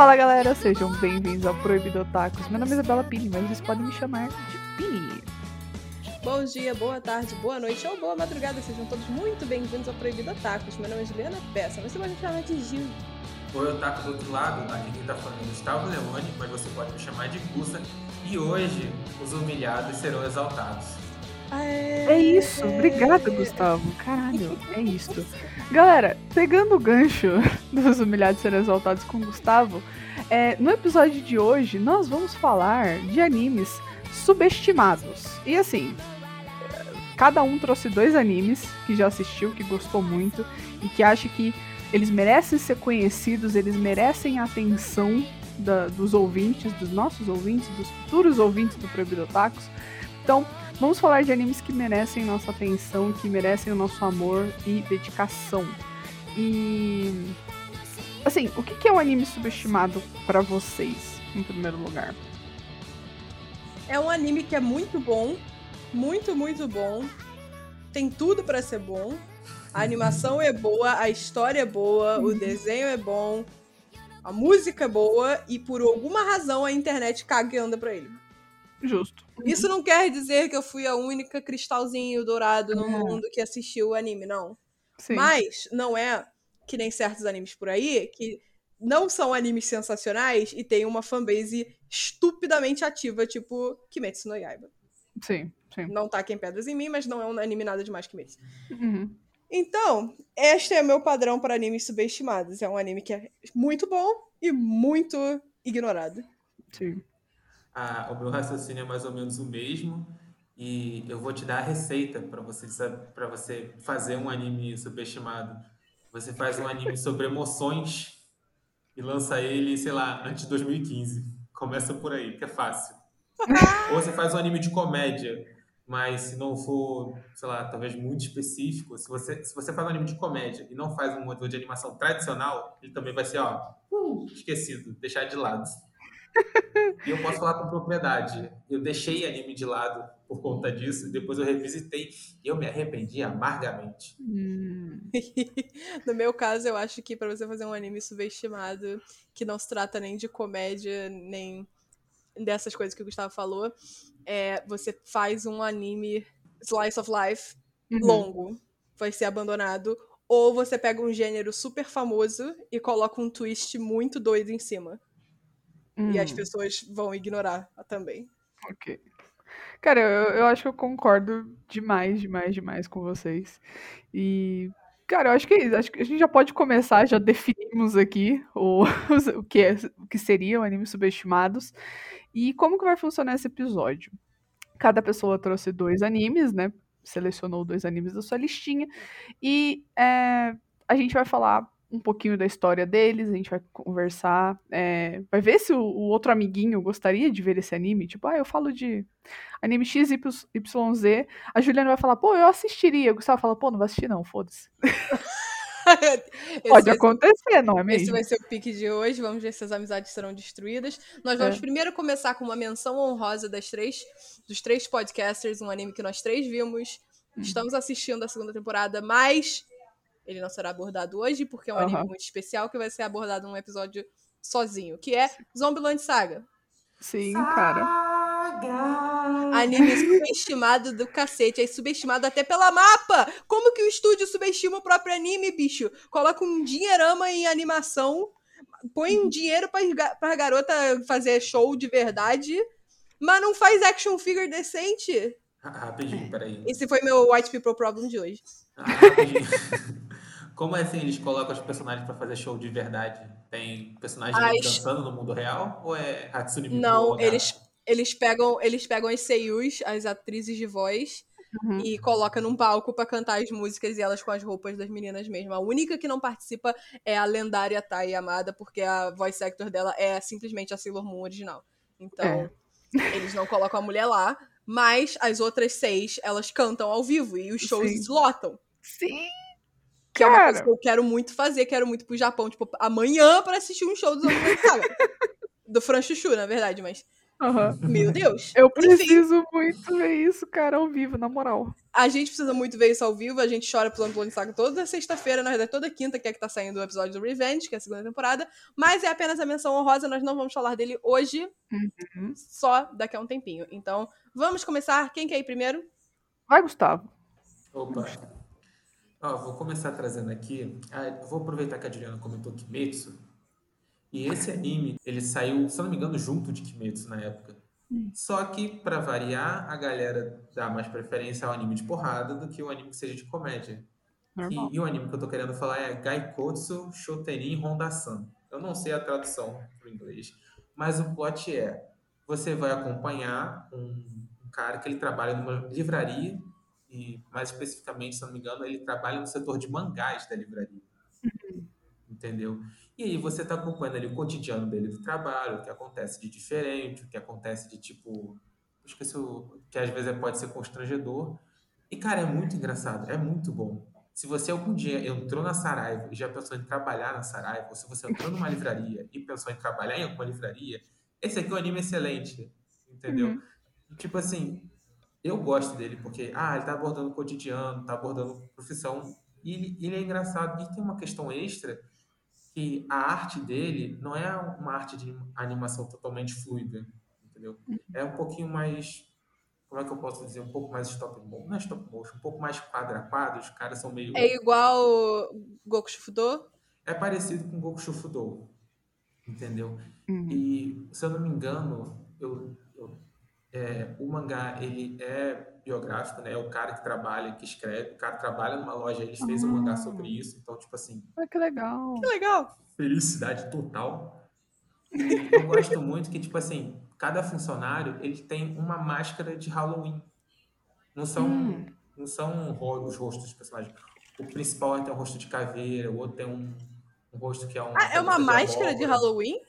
Fala galera, sejam bem-vindos ao Proibido Otakus. Meu nome é Isabela Pini, mas vocês podem me chamar de Pini. Bom dia, boa tarde, boa noite ou boa madrugada, sejam todos muito bem-vindos ao Proibido Otakus. Meu nome é Juliana Peça, mas você pode me chamar de Gil. Oi, Otaku do outro lado, aqui quem tá falando é Gustavo Leone, mas você pode me chamar de Gussa. E hoje, os humilhados serão exaltados. É isso, obrigado Gustavo. Caralho, é isso. Galera, pegando o gancho dos humilhados serem exaltados com o Gustavo, é, no episódio de hoje nós vamos falar de animes subestimados. E assim, cada um trouxe dois animes que já assistiu, que gostou muito e que acha que eles merecem ser conhecidos, eles merecem a atenção da, dos ouvintes, dos nossos ouvintes, dos futuros ouvintes do Proibido Otakus. Então, Vamos falar de animes que merecem nossa atenção, que merecem o nosso amor e dedicação. E. Assim, o que é um anime subestimado para vocês, em primeiro lugar? É um anime que é muito bom, muito, muito bom. Tem tudo para ser bom. A animação é boa, a história é boa, o desenho é bom, a música é boa e por alguma razão a internet caga e anda pra ele. Justo. Isso não quer dizer que eu fui a única cristalzinho dourado no mundo que assistiu o anime, não. Sim. Mas não é que nem certos animes por aí que não são animes sensacionais e tem uma fanbase estupidamente ativa, tipo Kimetsu no Yaiba. Sim, sim. Não tá aqui em Pedras em Mim, mas não é um anime nada demais que Kimetsu. Uhum. Então, este é o meu padrão para animes subestimados. É um anime que é muito bom e muito ignorado. Sim. Ah, o meu raciocínio é mais ou menos o mesmo. E eu vou te dar a receita para você, pra você fazer um anime subestimado. Você faz um anime sobre emoções e lança ele, sei lá, antes de 2015. Começa por aí, que é fácil. Ou você faz um anime de comédia, mas se não for, sei lá, talvez muito específico, se você, se você faz um anime de comédia e não faz um modelo de animação tradicional, ele também vai ser, ó, uh, esquecido, deixar de lado. E eu posso falar com propriedade. Eu deixei anime de lado por conta disso, depois eu revisitei e eu me arrependi amargamente. Hum. no meu caso, eu acho que para você fazer um anime subestimado, que não se trata nem de comédia, nem dessas coisas que o Gustavo falou, é, você faz um anime slice of life Uhum. longo, vai ser abandonado, ou você pega um gênero super famoso e coloca um twist muito doido em cima. E as Hum, pessoas vão ignorar também. ok. Cara, eu, eu acho que eu concordo demais, demais, demais com vocês. E, cara, eu acho que é isso. Acho que a gente já pode começar, já definimos aqui o, o que, é, o que seriam animes subestimados e como que vai funcionar esse episódio. Cada pessoa trouxe dois animes, né? Selecionou dois animes da sua listinha. E é, a gente vai falar um pouquinho da história deles, a gente vai conversar, é, vai ver se o, o outro amiguinho gostaria de ver esse anime. Tipo, ah, eu falo de anime XYZ, a Juliana vai falar, pô, eu assistiria. O Gustavo fala, pô, não vai assistir não, foda-se. Esse Pode vai ser- acontecer, não é Esse mesmo? vai ser o pique de hoje. Vamos ver se as amizades serão destruídas. Nós vamos É. primeiro começar com uma menção honrosa das três, dos três podcasters, um anime que nós três vimos. Hum. Estamos assistindo a segunda temporada, mas ele não será abordado hoje, porque é um anime Aham. muito especial que vai ser abordado num episódio sozinho, que é Zombieland Saga. Sim, cara. Anime subestimado do cacete. É subestimado até pela mapa. Como que o estúdio subestima o próprio anime, bicho? Coloca um dinheirama em animação, põe um dinheiro pra, pra garota fazer show de verdade, mas não faz action figure decente. Ra- Rapidinho, peraí. Esse foi meu White People Problem de hoje. Ah, rapidinho. Como é assim eles colocam os personagens pra fazer show de verdade? Tem personagem As- dançando no mundo real? Ou é Hatsune Miku? Não, eles, eles pegam eles pegam as seiyus, as atrizes de voz, Uhum. e coloca num palco pra cantar as músicas e elas com as roupas das meninas mesmo. A única que não participa é a lendária Tai Amada, porque a voice actor dela é simplesmente a Sailor Moon original. Então, eles não colocam a mulher lá, mas as outras seis, elas cantam ao vivo e os shows Sim. lotam. Sim, Que é uma Cara. coisa que eu quero muito fazer, quero muito pro Japão, tipo, amanhã pra assistir um show do Zombie Saga. do Fran Chuchu, na verdade, mas Aham. Meu Deus. Eu Enfim. preciso muito ver isso, cara, ao vivo, na moral. A gente precisa muito ver isso ao vivo, a gente chora pelo Plano Saga toda sexta-feira, na verdade toda quinta, que é que tá saindo o episódio do Revenge, que é a segunda temporada, mas é apenas a menção honrosa, nós não vamos falar dele hoje, Uhum. só daqui a um tempinho. Então, vamos começar. Quem quer ir primeiro? Vai, Gustavo. Opa. Ó, vou começar trazendo aqui. ah, vou aproveitar que a Juliana comentou Kimetsu. E esse anime, ele saiu, se não me engano, junto de Kimetsu na época. Só que, pra variar, a galera dá mais preferência ao anime de porrada do que o anime que seja de comédia. E, e o anime que eu tô querendo falar é Gaikotsu Shoterin Honda-san. Eu não sei a tradução pro inglês, mas o plot é: você vai acompanhar um, um cara que ele trabalha numa livraria e, mais especificamente, se não me engano, ele trabalha no setor de mangás da livraria. Entendeu? E aí você tá acompanhando ali o cotidiano dele do trabalho, o que acontece de diferente, o que acontece de tipo. Esqueci o. que às vezes pode ser constrangedor. E, cara, é muito engraçado, é muito bom. Se você algum dia entrou na Saraiva e já pensou em trabalhar na Saraiva, ou se você entrou numa livraria e pensou em trabalhar em alguma livraria, esse aqui é um anime excelente, entendeu? Uhum. Tipo assim, eu gosto dele porque, ah, ele tá abordando o cotidiano, tá abordando profissão, e ele, ele é engraçado. E tem uma questão extra que a arte dele não é uma arte de animação totalmente fluida, entendeu? É um pouquinho mais, como é que eu posso dizer, um pouco mais stop motion, não é stop motion, um pouco mais quadra a quadro, os caras são meio... É igual Goku Shufudo? É parecido com Goku Shufudo, entendeu? Uhum. E, se eu não me engano, eu- é, o mangá, ele é biográfico, né? É o cara que trabalha, que escreve, o cara trabalha numa loja, ele fez um mangá sobre isso, então, tipo assim, Ah, que legal. Que legal. felicidade total. E eu gosto muito que, tipo assim, cada funcionário, ele tem uma máscara de Halloween. Não são, Hum. não são os rostos dos personagens. O principal tem um rosto de caveira, o outro tem um, um rosto que é um... Ah, é uma máscara de Halloween?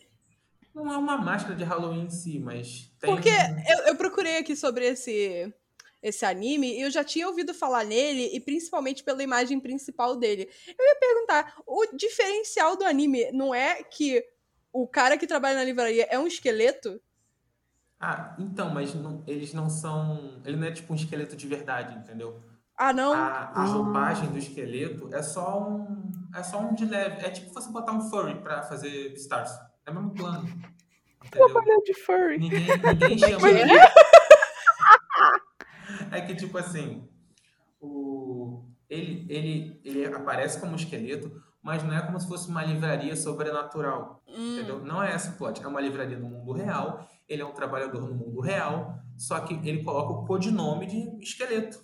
Não é uma máscara de Halloween em si, mas tem... Porque eu, eu procurei aqui sobre esse, esse anime e eu já tinha ouvido falar nele, e principalmente pela imagem principal dele. Eu ia perguntar: o diferencial do anime não é que o cara que trabalha na livraria é um esqueleto? Ah, então, mas não- eles não são... Ele não é tipo um esqueleto de verdade, entendeu? Ah, não? A, a roupagem do esqueleto é só um... É só um de leve. É tipo você botar um furry pra fazer Beastars. É o mesmo plano. Trabalhar de furry. Ninguém, ninguém chama que de... é? É que, tipo assim, o... ele, ele, ele aparece como um esqueleto, mas não é como se fosse uma livraria sobrenatural. Hum. Entendeu? Não é esse o plot. É uma livraria no mundo real, ele é um trabalhador no mundo real, só que ele coloca o codinome de esqueleto.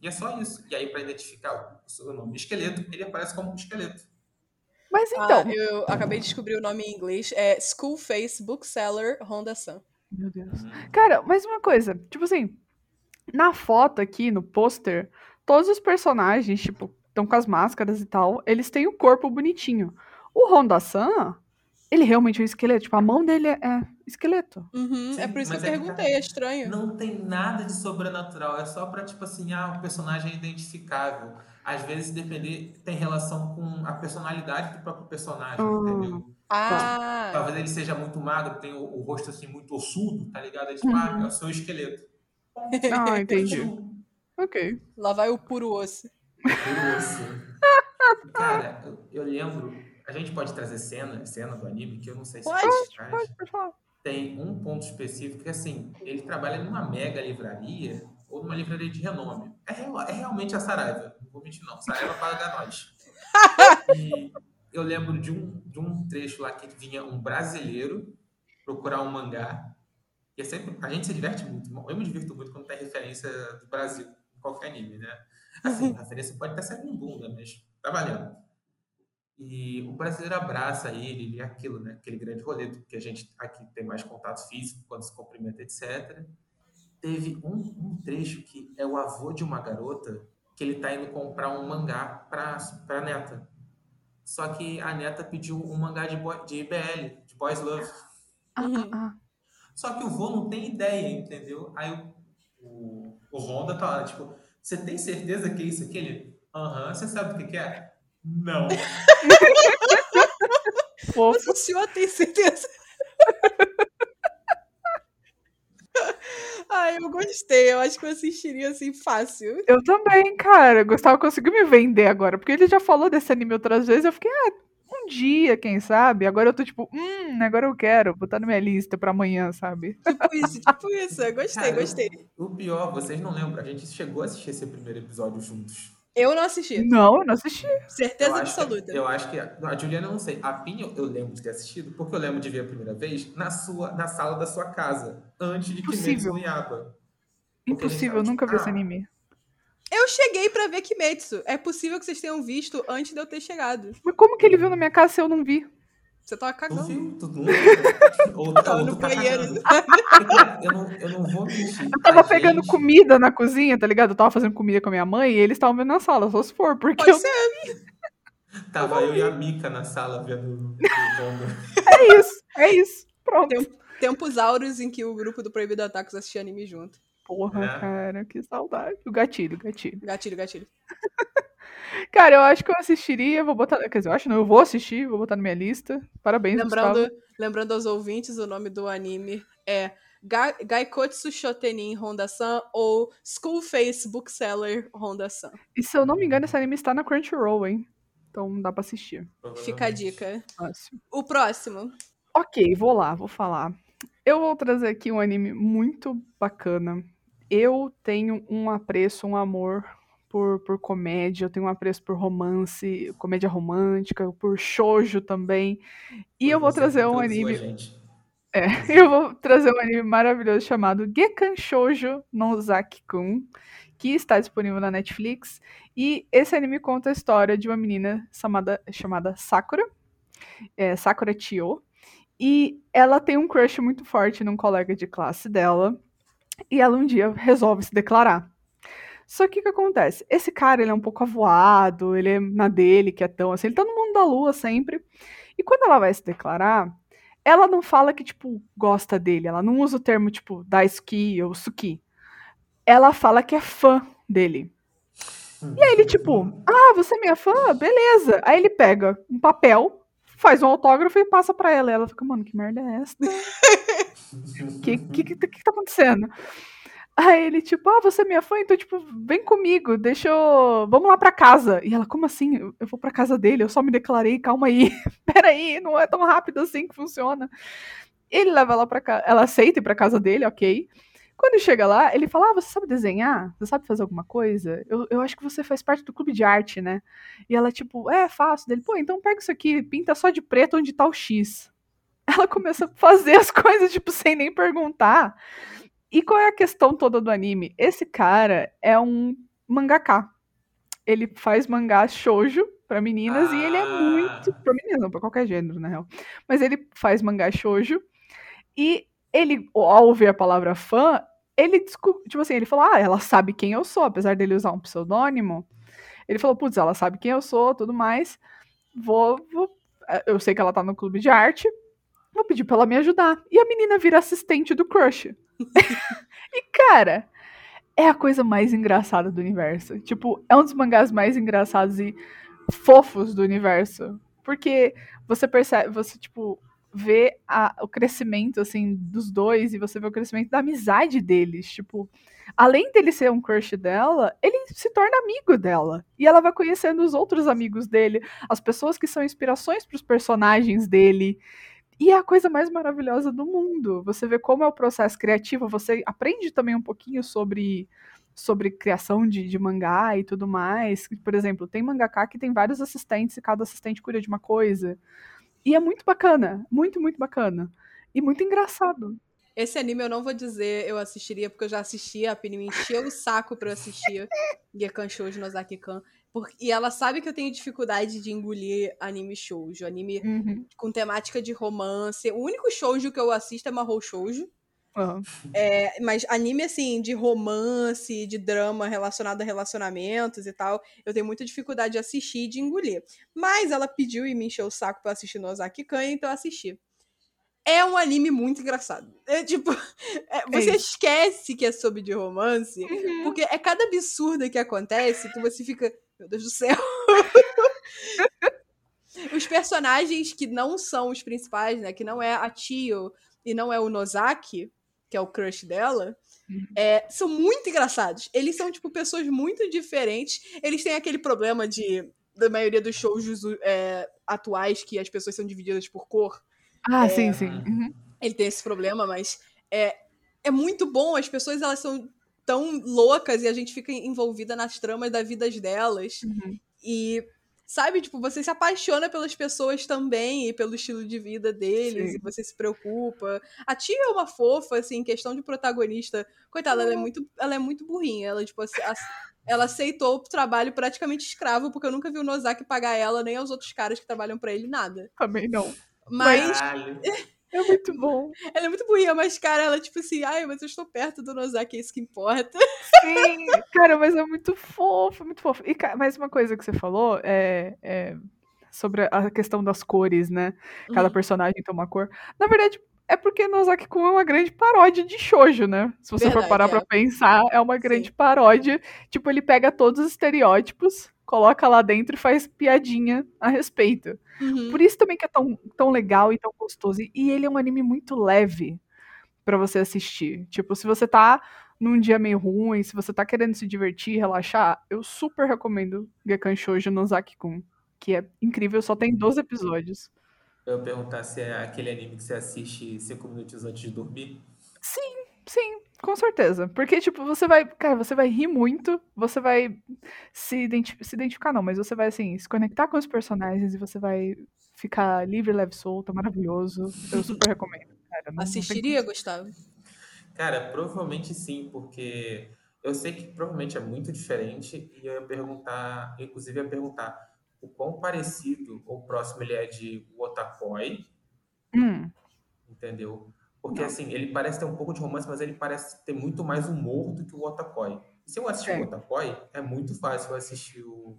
E é só isso. E aí, para identificar o seu nome de esqueleto, ele aparece como um esqueleto. Mas Ah, então. eu acabei de descobrir o nome em inglês. É School Face Bookseller Honda-san. Meu Deus. Cara, mas uma coisa, tipo assim, na foto aqui, no pôster, todos os personagens, tipo, estão com as máscaras e tal, eles têm o corpo bonitinho. O Honda-san, ele realmente é um esqueleto, tipo, a mão dele é, é esqueleto. Uhum, Sim, é por isso que eu é que perguntei, é estranho. Não tem nada de sobrenatural, é só pra, tipo assim, ah, o personagem é identificável. Às vezes, depender, tem relação com a personalidade do próprio personagem, Ah. entendeu? Ah, Talvez ele seja muito magro, tem o, o rosto assim muito ossudo, tá ligado? Aí, tipo, ah, é o seu esqueleto. Ah, entendi. Ossudo, Ok. lá vai o puro osso. puro osso. Cara, eu, eu lembro, a gente pode trazer cena, cena do anime, que eu não sei se Pode. Pode, pode falar. tem um ponto específico que, assim, ele trabalha numa mega livraria ou numa livraria de renome. É, é realmente a Saraiva, não vou mentir não. Saraiva paga nós. E eu lembro de um, de um trecho lá que vinha um brasileiro procurar um mangá. E é sempre, a gente se diverte muito. Eu me divirto muito quando tem referência do Brasil em qualquer anime, né? Assim, a referência pode até ser um bunda, mas tá valendo. E o brasileiro abraça ele, e aquilo, né? Aquele grande rolê, porque a gente aqui tem mais contato físico quando se cumprimenta, etc. Teve um, um trecho que é o avô de uma garota que ele tá indo comprar um mangá pra, pra neta. Só que a neta pediu um mangá de, boy, de IBL, de Boys Love. Ah, Uhum. ah, Só que o vô não tem ideia, entendeu? Aí o, o, o Honda tá lá, tipo, você tem certeza que é isso aqui? Ele, aham, você sabe o que, que é? Não. ah. Mas o senhor tem certeza? Ai, eu gostei. Eu acho que eu assistiria assim fácil. Eu também, cara. Gustavo conseguiu me vender agora, porque ele já falou desse anime outras vezes. Eu fiquei, ah, um dia, quem sabe? Agora eu tô tipo, hum, agora eu quero botar na minha lista pra amanhã, sabe? Tipo isso, tipo isso. Gostei, Cara, gostei. O, o pior, vocês não lembram, a gente chegou a assistir esse primeiro episódio juntos. Eu não assisti. Não, eu não assisti. Certeza eu acho absoluta. Que, eu acho que. A Juliana eu não sei. A Pinha eu, lembro de ter assistido, porque eu lembro de ver a primeira vez na, sua, na sala da sua casa, antes de Kimetsu Impossível. no Yaba. Impossível, eu nunca vi tipo, esse ah, anime. Eu cheguei pra ver Kimetsu. É possível que vocês tenham visto antes de eu ter chegado. Mas como que ele viu na minha casa se eu não vi? Você tava cagando. viu? Tu não lembra? Ou, Tava ou no tá banheiro. Eu não, eu não vou mentir. Eu tava pegando gente- comida na cozinha, tá ligado? Eu tava fazendo comida com a minha mãe e eles estavam vendo na sala, só se for, porque Pode eu... ser. Tava eu e a Mika na sala vendo é isso, é isso. Pronto. Tem- Tempos áureos em que o grupo do Proibido Atacos assistia anime junto. Porra, É. cara, que saudade. O gatilho, gatilho. Gatilho, gatilho. Cara, eu acho que eu assistiria, vou botar. Quer dizer, eu acho não, eu vou assistir, vou botar na minha lista. Parabéns, Lembrando, Gustavo. lembrando aos ouvintes, o nome do anime é Ga Gaikotsu Shotenin Honda-san ou School Face Bookseller Honda-san. E se eu não me engano, esse anime está na Crunchyroll, hein? Então dá pra assistir. Fica a dica. Fácil. O próximo. Ok, vou lá, vou falar. Eu vou trazer aqui um anime muito bacana. Eu tenho um apreço, um amor por, por comédia, eu tenho um apreço por romance, comédia romântica, por shoujo também. E eu vou trazer um anime. É, eu vou trazer um anime maravilhoso chamado Gekan Shoujo no Zaki-kun, que está disponível na Netflix. E esse anime conta a história de uma menina chamada, chamada Sakura, é, Sakura Chio, e ela tem um crush muito forte num colega de classe dela, e ela um dia resolve se declarar. Só que o que acontece? Esse cara, ele é um pouco avoado, ele é na dele, quietão, assim, ele tá no mundo da lua sempre. E quando ela vai se declarar, ela não fala que, tipo, gosta dele. Ela não usa o termo, tipo, daisuki ou suki. Ela fala que é fã dele. E aí ele, tipo, ah, você é minha fã? Beleza. Aí ele pega um papel, faz um autógrafo e passa pra ela. E ela fica, mano, que merda é essa? O que, que, que, que tá acontecendo? Aí ele, tipo, ah, você é minha fã? Então, tipo, vem comigo, deixa eu... Vamos lá pra casa. E ela, como assim? Eu, vou pra casa dele, eu só me declarei, calma aí. Peraí, não é tão rápido assim que funciona. Ele leva ela pra casa, ela aceita ir pra casa dele, ok. Quando chega lá, ele fala, ah, você sabe desenhar? Você sabe fazer alguma coisa? Eu, eu acho que você faz parte do clube de arte, né? E ela, tipo, é, faço. Dele, pô, então pega isso aqui, pinta só de preto onde tá o X. Ela começa a fazer as coisas, tipo, sem nem perguntar. E qual é a questão toda do anime? Esse cara é um mangaká. Ele faz mangá shoujo pra meninas e ele é Ah. muito. Pra meninas, não, pra qualquer gênero, na real. Mas ele faz mangá shoujo. E ele, ao ouvir a palavra fã, ele descobriu. Tipo assim, ele falou: Ah, ela sabe quem eu sou, apesar dele usar um pseudônimo. Ele falou: Putz, ela sabe quem eu sou, tudo mais. Vou, vou. Eu sei que ela tá no clube de arte. Vou pedir pra ela me ajudar. E a menina vira assistente do crush. E, cara, é a coisa mais engraçada do universo. Tipo, é um dos mangás mais engraçados e fofos do universo. Porque você percebe, você, tipo, vê a- o crescimento, assim, dos dois e você vê o crescimento da amizade deles. Tipo, além dele ser um crush dela, ele se torna amigo dela. E ela vai conhecendo os outros amigos dele, as pessoas que são inspirações para os personagens dele. E é a coisa mais maravilhosa do mundo. Você vê como é o processo criativo, você aprende também um pouquinho sobre sobre criação de, de mangá e tudo mais. Por exemplo, tem mangaká que tem vários assistentes e cada assistente cuida de uma coisa. E é muito bacana, muito, muito bacana. E muito engraçado. Esse anime eu não vou dizer eu assistiria, porque eu já assisti, a Pini me encheu o saco pra eu assistir Gekan Shoujo no Zaki-kan. Porque- E ela sabe que eu tenho dificuldade de engolir anime shoujo, anime Uhum. com temática de romance. O único shoujo que eu assisto é Mahou Shoujo. Aham. É, mas anime, assim, de romance, de drama relacionado a relacionamentos e tal, eu tenho muita dificuldade de assistir e de engolir. Mas ela pediu e me encheu o saco pra assistir no Ozaki Kan, então eu assisti. É um anime muito engraçado. É tipo, é, você isso. esquece que é sobre de romance, porque é cada absurda que acontece que você fica, meu Deus do céu. os personagens que não são os principais, né? Que não é a Tio e não é o Nozaki, que é o crush dela, uhum. é, são muito engraçados. Eles são, tipo, pessoas muito diferentes. Eles têm aquele problema de, da maioria dos shows é, atuais, que as pessoas são divididas por cor. Ah, é, sim, sim. Uhum. Ele tem esse problema, mas é, é muito bom. As pessoas, elas são tão loucas e a gente fica envolvida nas tramas das vidas delas. Uhum. E sabe? Tipo, você se apaixona pelas pessoas também e pelo estilo de vida deles, Sim. e você se preocupa. A tia é uma fofa, assim, questão de protagonista. Coitada, ela é muito, ela é muito burrinha. Ela, tipo, assim, ela aceitou o trabalho praticamente escravo, porque eu nunca vi o Nozaki pagar ela, nem aos outros caras que trabalham para ele, nada. Também não. Mas. É muito bom. Ela é muito burrinha, mas, cara, ela, tipo assim, ai, mas eu estou perto do Nozaki, é isso que importa. Sim, cara, mas é muito fofo, muito fofo. E, mais uma coisa que você falou é, é sobre a questão das cores, né? Cada uhum. personagem tem uma cor. Na verdade, é porque Nozaki Kun é uma grande paródia de shoujo, né? Se você verdade, for parar é. pra pensar, é uma grande Sim. paródia. Tipo, ele pega todos os estereótipos coloca lá dentro e faz piadinha a respeito. Uhum. Por isso também que é tão, tão legal e tão gostoso. E ele é um anime muito leve para você assistir. Tipo, se você tá num dia meio ruim, se você tá querendo se divertir, relaxar, eu super recomendo Gekan Shoujo no Zaki-kun, que é incrível, só tem 12 episódios. Eu ia perguntar se é aquele anime que você assiste 5 minutos antes de dormir. Sim, sim. Com certeza. Porque, tipo, você vai. Cara, você vai rir muito, você vai se, identi se identificar, não, mas você vai, assim, se conectar com os personagens e você vai ficar livre, leve, solto, maravilhoso. Eu super recomendo. Cara, não, Assistiria, não Gustavo? Cara, provavelmente sim, porque eu sei que provavelmente é muito diferente e eu ia perguntar, inclusive ia perguntar o quão parecido ou próximo ele é de Otakoi. Hum. Entendeu? Porque, não. assim, ele parece ter um pouco de romance, mas ele parece ter muito mais humor do que o Otakoi. E se eu assistir é. o Otakoi, é muito fácil eu assistir o...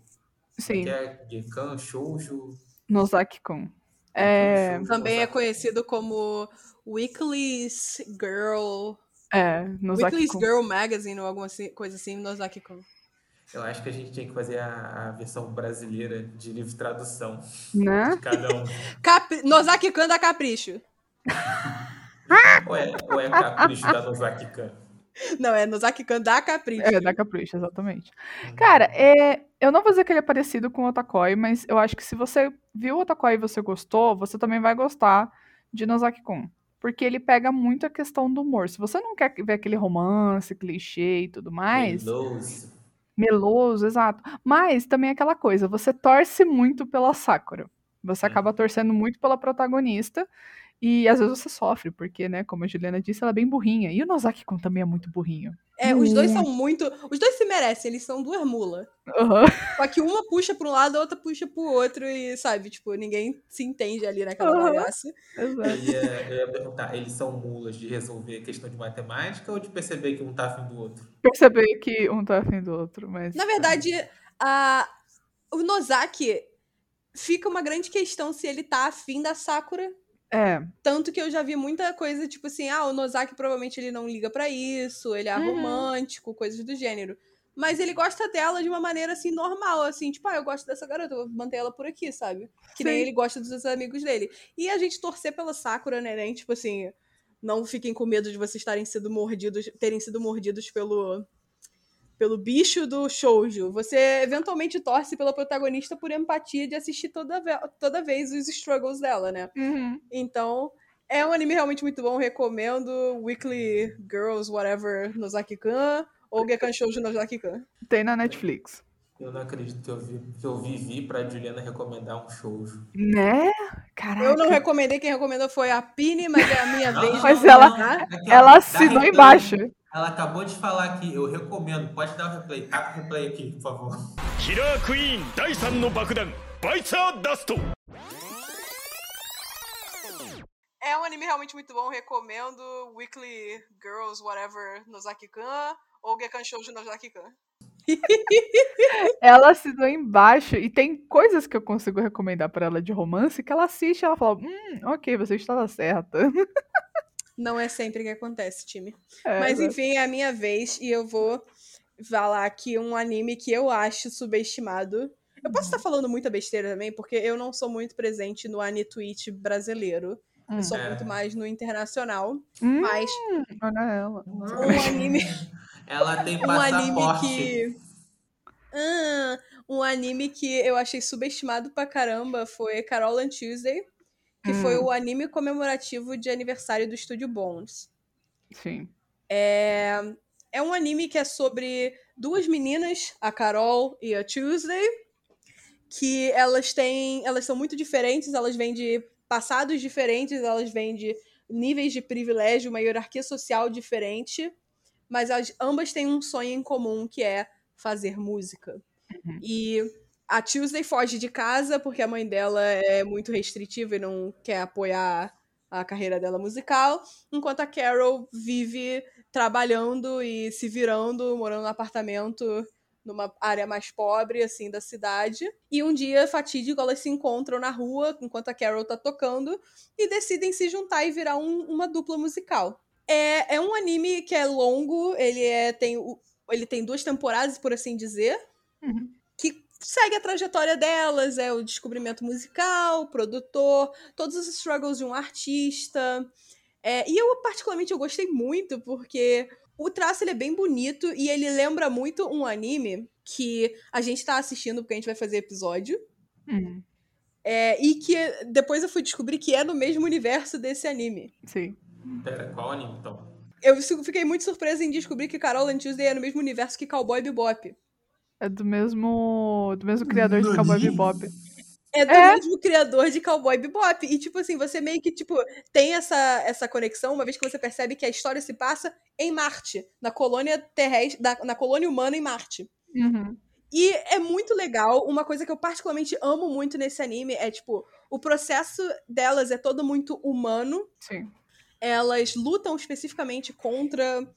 Sim. Que é Gekan, Shoujo... Nozaki-kun. É... Também é conhecido como Weekly's Girl... É, Nozaki-kun. Weekly's Girl Magazine ou alguma coisa assim, Nozaki-kun. Eu acho que a gente tinha que fazer a, a versão brasileira de livro de tradução. Né? De cada um. Cap... Nozaki-kun da Capricho. ou, é, ou é Capricho da Nozaki-kan? Não, é Nozaki-kan da Capricho. É, da Capricho, exatamente. Uhum. Cara, é, eu não vou dizer que ele é parecido com o Otakoi, mas eu acho que se você viu o Otakoi e você gostou, você também vai gostar de Nozaki-kun. Porque ele pega muito a questão do humor. Se você não quer ver aquele romance, clichê e tudo mais. Meloso. Meloso, exato. Mas também é aquela coisa, você torce muito pela Sakura. Você uhum. acaba torcendo muito pela protagonista. E às vezes você sofre, porque, né, como a Juliana disse, ela é bem burrinha. E o Nozaki-kun também é muito burrinho. É, os dois são muito. Os dois se merecem, eles são duas mulas. Uhum. Só que uma puxa pra um lado, a outra puxa pro outro, e sabe, tipo, ninguém se entende ali naquela uhum. bagaça. Exato. Eu ia, eu ia perguntar, eles são mulas de resolver questão de matemática ou de perceber que um tá afim do outro? Perceber que um tá afim do outro, mas. Na verdade, a... o Nozaki fica uma grande questão se ele tá afim da Sakura é. Tanto que eu já vi muita coisa, tipo assim, ah, o Nozaki provavelmente ele não liga para isso, ele é uhum. romântico, coisas do gênero. Mas ele gosta dela de uma maneira, assim, normal, assim, tipo, ah, eu gosto dessa garota, vou manter ela por aqui, sabe? Que Sim. nem ele gosta dos amigos dele. E a gente torcer pela Sakura, né, nem, tipo assim, não fiquem com medo de vocês estarem sido mordidos, terem sido mordidos pelo pelo bicho do shoujo. Você eventualmente torce pela protagonista por empatia de assistir toda, ve toda vez os struggles dela, né? Uhum. Então, é um anime realmente muito bom, recomendo. Weekly Girls, whatever, no Zaki-kan, ou Gekan Shoujo no Zaki-kan. Tem na Netflix. Eu não acredito que eu, vi, que eu vivi pra Juliana recomendar um shoujo. Né? Caraca. Eu não recomendei, quem recomendou foi a Pini, mas é a minha não, vez. Mas ela, ela assinou embaixo. Ela acabou de falar aqui, eu recomendo. Pode dar o replay. Tá o replay aqui, por favor. Killer Queen, Daisan no Bakudan, Baitsa Dust. É um anime realmente muito bom, recomendo. Weekly Girls, whatever, Nozaki-kan, ou Gekan Shoujo Nozaki-kan. ela assinou embaixo e tem coisas que eu consigo recomendar para ela de romance que ela assiste e ela fala: Hum, ok, você estava certa. Não é sempre que acontece, time. É, Mas enfim, é a minha vez e eu vou falar aqui um anime que eu acho subestimado. Eu posso estar falando muita besteira também, porque eu não sou muito presente no Anitwitch brasileiro. Eu sou É. muito mais no internacional. Hum, Mas olha ela. um anime, Ela tem um anime passaporte. que. Ah, um anime que eu achei subestimado pra caramba foi Carol and Tuesday, que foi Hum. o anime comemorativo de aniversário do Estúdio Bones. Sim. É, é um anime que é sobre duas meninas, a Carol e a Tuesday, que elas têm. Elas são muito diferentes, elas vêm de passados diferentes, elas vêm de níveis de privilégio, uma hierarquia social diferente, mas elas ambas têm um sonho em comum que é fazer música. Uhum. E a Tuesday foge de casa porque a mãe dela é muito restritiva e não quer apoiar a carreira dela musical, enquanto a Carol vive trabalhando e se virando, morando num apartamento numa área mais pobre, assim, da cidade. E um dia, fatídico, elas se encontram na rua, enquanto a Carol tá tocando, e decidem se juntar e virar um- uma dupla musical. É, é um anime que é longo, ele, é, tem, ele tem duas temporadas, por assim dizer, Uhum. Segue a trajetória delas, é o descobrimento musical, produtor, todos os struggles de um artista. É, e eu, particularmente, eu gostei muito, porque o traço ele é bem bonito e ele lembra muito um anime que a gente tá assistindo porque a gente vai fazer episódio. Hum, É, e que depois eu fui descobrir que é no mesmo universo desse anime. sim. Pera, qual anime então? Eu fiquei muito surpresa em descobrir que Carol and Tuesday é no mesmo universo que Cowboy Bebop. É do mesmo. Do mesmo criador de Cowboy? Bebop. É do É? mesmo criador de Cowboy Bebop. E, tipo assim, você meio que, tipo, tem essa, essa conexão, uma vez que você percebe que a história se passa em Marte, na colônia terrestre, da- na colônia humana em Marte. Uhum. E é muito legal. Uma coisa que eu particularmente amo muito nesse anime é, tipo, o processo delas é todo muito humano. Sim. Elas lutam especificamente contra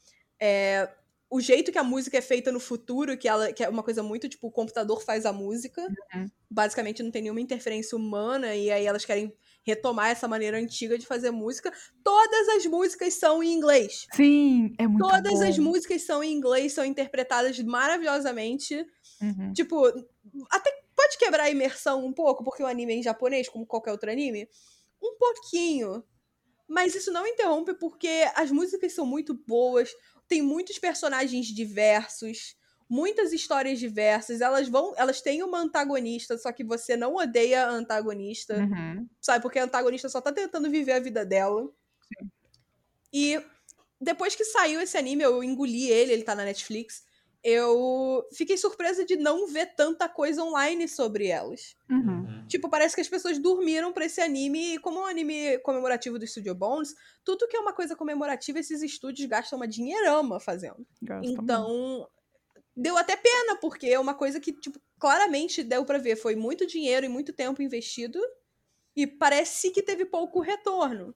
é, o jeito que a música é feita no futuro, que, ela, que é uma coisa muito, tipo, o computador faz a música. Uhum. Basicamente não tem nenhuma interferência humana, e aí elas querem retomar essa maneira antiga de fazer música. Todas as músicas são em inglês. Sim, é muito Todas bom. as músicas são em inglês, são interpretadas maravilhosamente. Uhum. Tipo, até pode quebrar a imersão um pouco, porque o anime é em japonês, como qualquer outro anime. Um pouquinho. Mas isso não interrompe porque as músicas são muito boas, tem muitos personagens diversos, muitas histórias diversas. Elas vão, elas têm uma antagonista, só que você não odeia a antagonista Uhum. sabe? Porque a antagonista só tá tentando viver a vida dela. E depois que saiu esse anime, eu engoli ele, ele tá na Netflix. Eu fiquei surpresa de não ver tanta coisa online sobre elas. Uhum. Uhum. Tipo, parece que as pessoas dormiram pra esse anime, e como é um anime comemorativo do Studio Bones, tudo que é uma coisa comemorativa, esses estúdios gastam uma dinheirama fazendo. Então, deu até pena, porque é uma coisa que, tipo, claramente deu pra ver. Foi muito dinheiro e muito tempo investido. E parece que teve pouco retorno.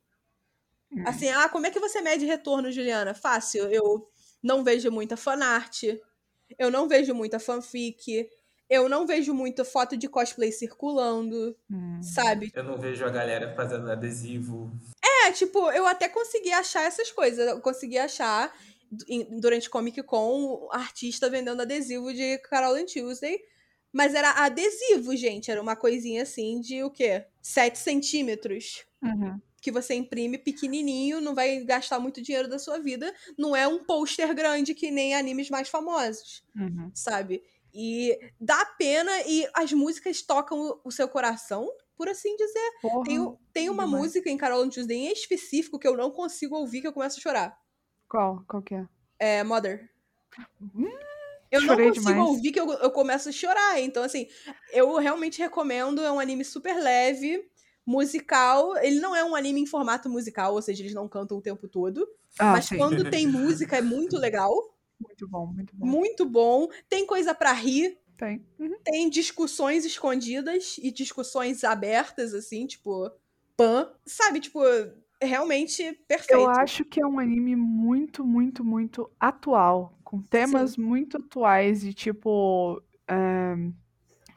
Hum. Assim, ah, como é que você mede retorno, Juliana? Fácil. Eu não vejo muita fanart. Eu não vejo muita fanfic. Eu não vejo muita foto de cosplay circulando, Hum. sabe? Eu não vejo a galera fazendo adesivo. É, tipo, eu até consegui achar essas coisas. Eu consegui achar, durante Comic Con, artista vendendo adesivo de Carol and Tuesday. Mas era adesivo, gente. Era uma coisinha assim de o quê? 7 centímetros. Uhum. Que você imprime pequenininho, não vai gastar muito dinheiro da sua vida. Não é um pôster grande que nem animes mais famosos, Uhum. sabe? E dá pena e as músicas tocam o- seu coração, por assim dizer. Porra. Tem, tem uma demais. música em Carol Tuesday em específico que eu não consigo ouvir, que eu começo a chorar. Qual? Qual que é? É Mother. Hum, eu não consigo demais. ouvir que eu, eu começo a chorar. Então, assim, eu realmente recomendo. É um anime super leve, musical. Ele não é um anime em formato musical, ou seja, eles não cantam o tempo todo. Ah, mas sim. quando tem música, é muito legal. Muito bom, muito bom. Muito bom. Tem coisa pra rir. Tem. Uhum. Tem discussões escondidas e discussões abertas, assim, tipo, pan. Sabe, tipo, realmente perfeito. Eu acho que é um anime muito, muito, muito atual. Com temas muito atuais e, tipo. eh,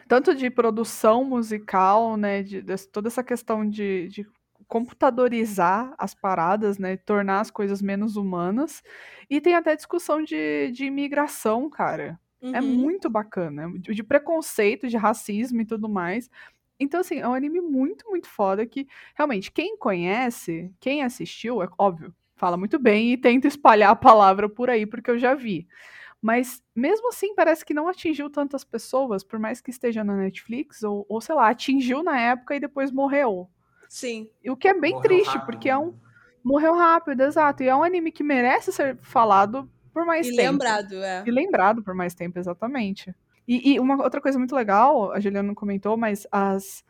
tanto de produção musical, né? De, des- toda essa questão de, de computadorizar as paradas, né? Tornar as coisas menos humanas. E tem até discussão de, de imigração, cara. É Uhum. muito bacana. De, de preconceito, de racismo e tudo mais. Então, assim, é um anime muito, muito foda que, realmente, quem conhece, quem assistiu, é óbvio, fala muito bem e tenta espalhar a palavra por aí, porque eu já vi. Mas, mesmo assim, parece que não atingiu tantas pessoas, por mais que esteja na Netflix, ou, ou sei lá, atingiu na época e depois morreu. Sim. O que é bem Morreu triste, rápido. porque é um. Morreu rápido, exato. E é um anime que merece ser falado por mais E tempo. lembrado, é. E lembrado por mais tempo, exatamente. E, e uma outra coisa muito legal, a Juliana não comentou, mas as.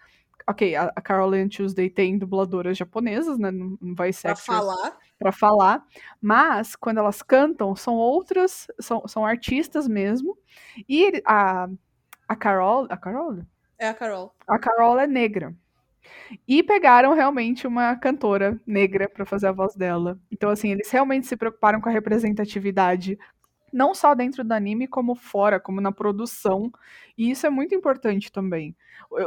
Ok, a, a Carol and Tuesday tem dubladoras japonesas, né? No no voice Pra falar. Pra falar, mas quando elas cantam, são outras, são, são artistas mesmo. E a, a Carol. A Carol? É a Carol. A Carol é negra. E pegaram realmente uma cantora negra pra fazer a voz dela. Então, assim, eles realmente se preocuparam com a representatividade, não só dentro do anime, como fora, como na produção. E isso é muito importante também.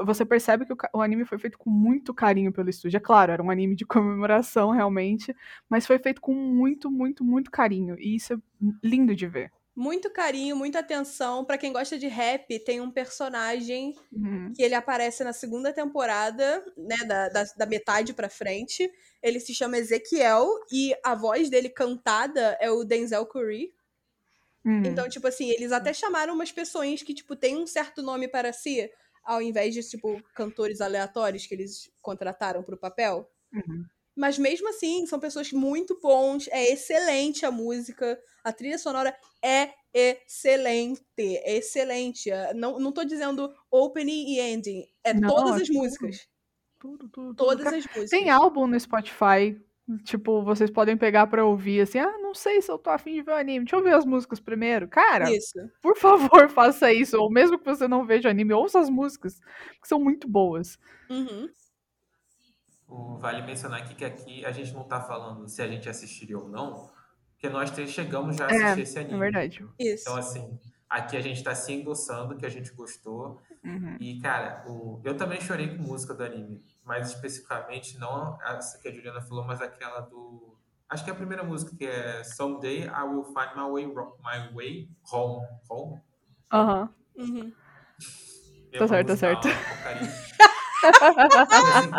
Você percebe que o, o anime foi feito com muito carinho pelo estúdio. É claro, era um anime de comemoração, realmente, mas foi feito com muito, muito, muito carinho. E isso é lindo de ver. Muito carinho, muita atenção. Pra quem gosta de rap, tem um personagem Uhum. que ele aparece na segunda temporada, né, da, da, da metade pra frente. Ele se chama Ezequiel e a voz dele cantada é o Denzel Curry. Uhum. Então, tipo assim, eles até chamaram umas pessoas que, tipo, têm um certo nome para si, ao invés de, tipo, cantores aleatórios que eles contrataram pro papel. Uhum. Mas mesmo assim, são pessoas muito bons, é excelente a música, a trilha sonora é excelente, é excelente. É- Não, não tô dizendo opening e ending, é Não, todas as músicas. Tudo, tudo, tudo. Todas as músicas. Tem álbum no Spotify. Tipo, vocês podem pegar pra ouvir assim. Ah, não sei se eu tô afim de ver o anime. Deixa eu ver as músicas primeiro. Cara, Isso. por favor, faça isso. Ou mesmo que você não veja o anime, ouça as músicas, que são muito boas. Uhum. Vale mencionar aqui que aqui a gente não tá falando se a gente assistiria ou não, porque nós três chegamos já a É, assistir esse É anime. verdade. Isso. Então, assim, aqui a gente tá se endossando que a gente gostou. Uhum. E, cara, o- eu também chorei com música do anime, mais especificamente, não essa que a Juliana falou, mas aquela do. Acho que é a primeira música, que é Someday I Will Find My Way, my way Home. Home? Aham. Uhum. Mesma certo, tá certo. porcaria. Mas, assim,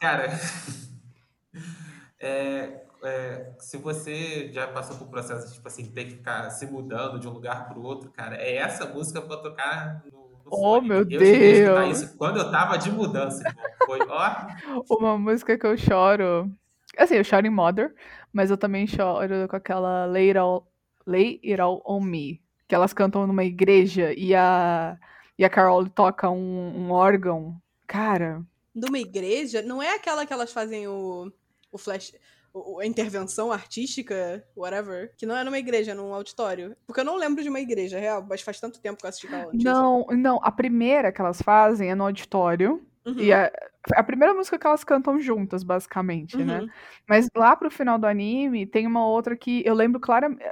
cara, é, é, se você já passou por um processo de, tipo assim, ter que ficar se mudando de um lugar pro outro, cara, é essa música pra tocar no, no Oh, fone. meu eu Deus. isso quando eu tava de mudança, irmão. Foi, ó, Uma música que eu choro. Assim, eu choro em Mother, mas eu também choro com aquela Lay It All, Lay It All On Me. Que elas cantam numa igreja e a, e a Carol toca um, um órgão. Cara, Numa igreja, não é aquela que elas fazem o, o flash. A intervenção artística, whatever, que não é numa igreja, é num auditório. Porque eu não lembro de uma igreja real, mas faz tanto tempo que eu assisti não, não. A primeira que elas fazem é no auditório. Uhum. E a, a primeira música que elas cantam juntas, basicamente, né? Uhum. Mas lá pro final do anime, tem uma outra que eu lembro claramente.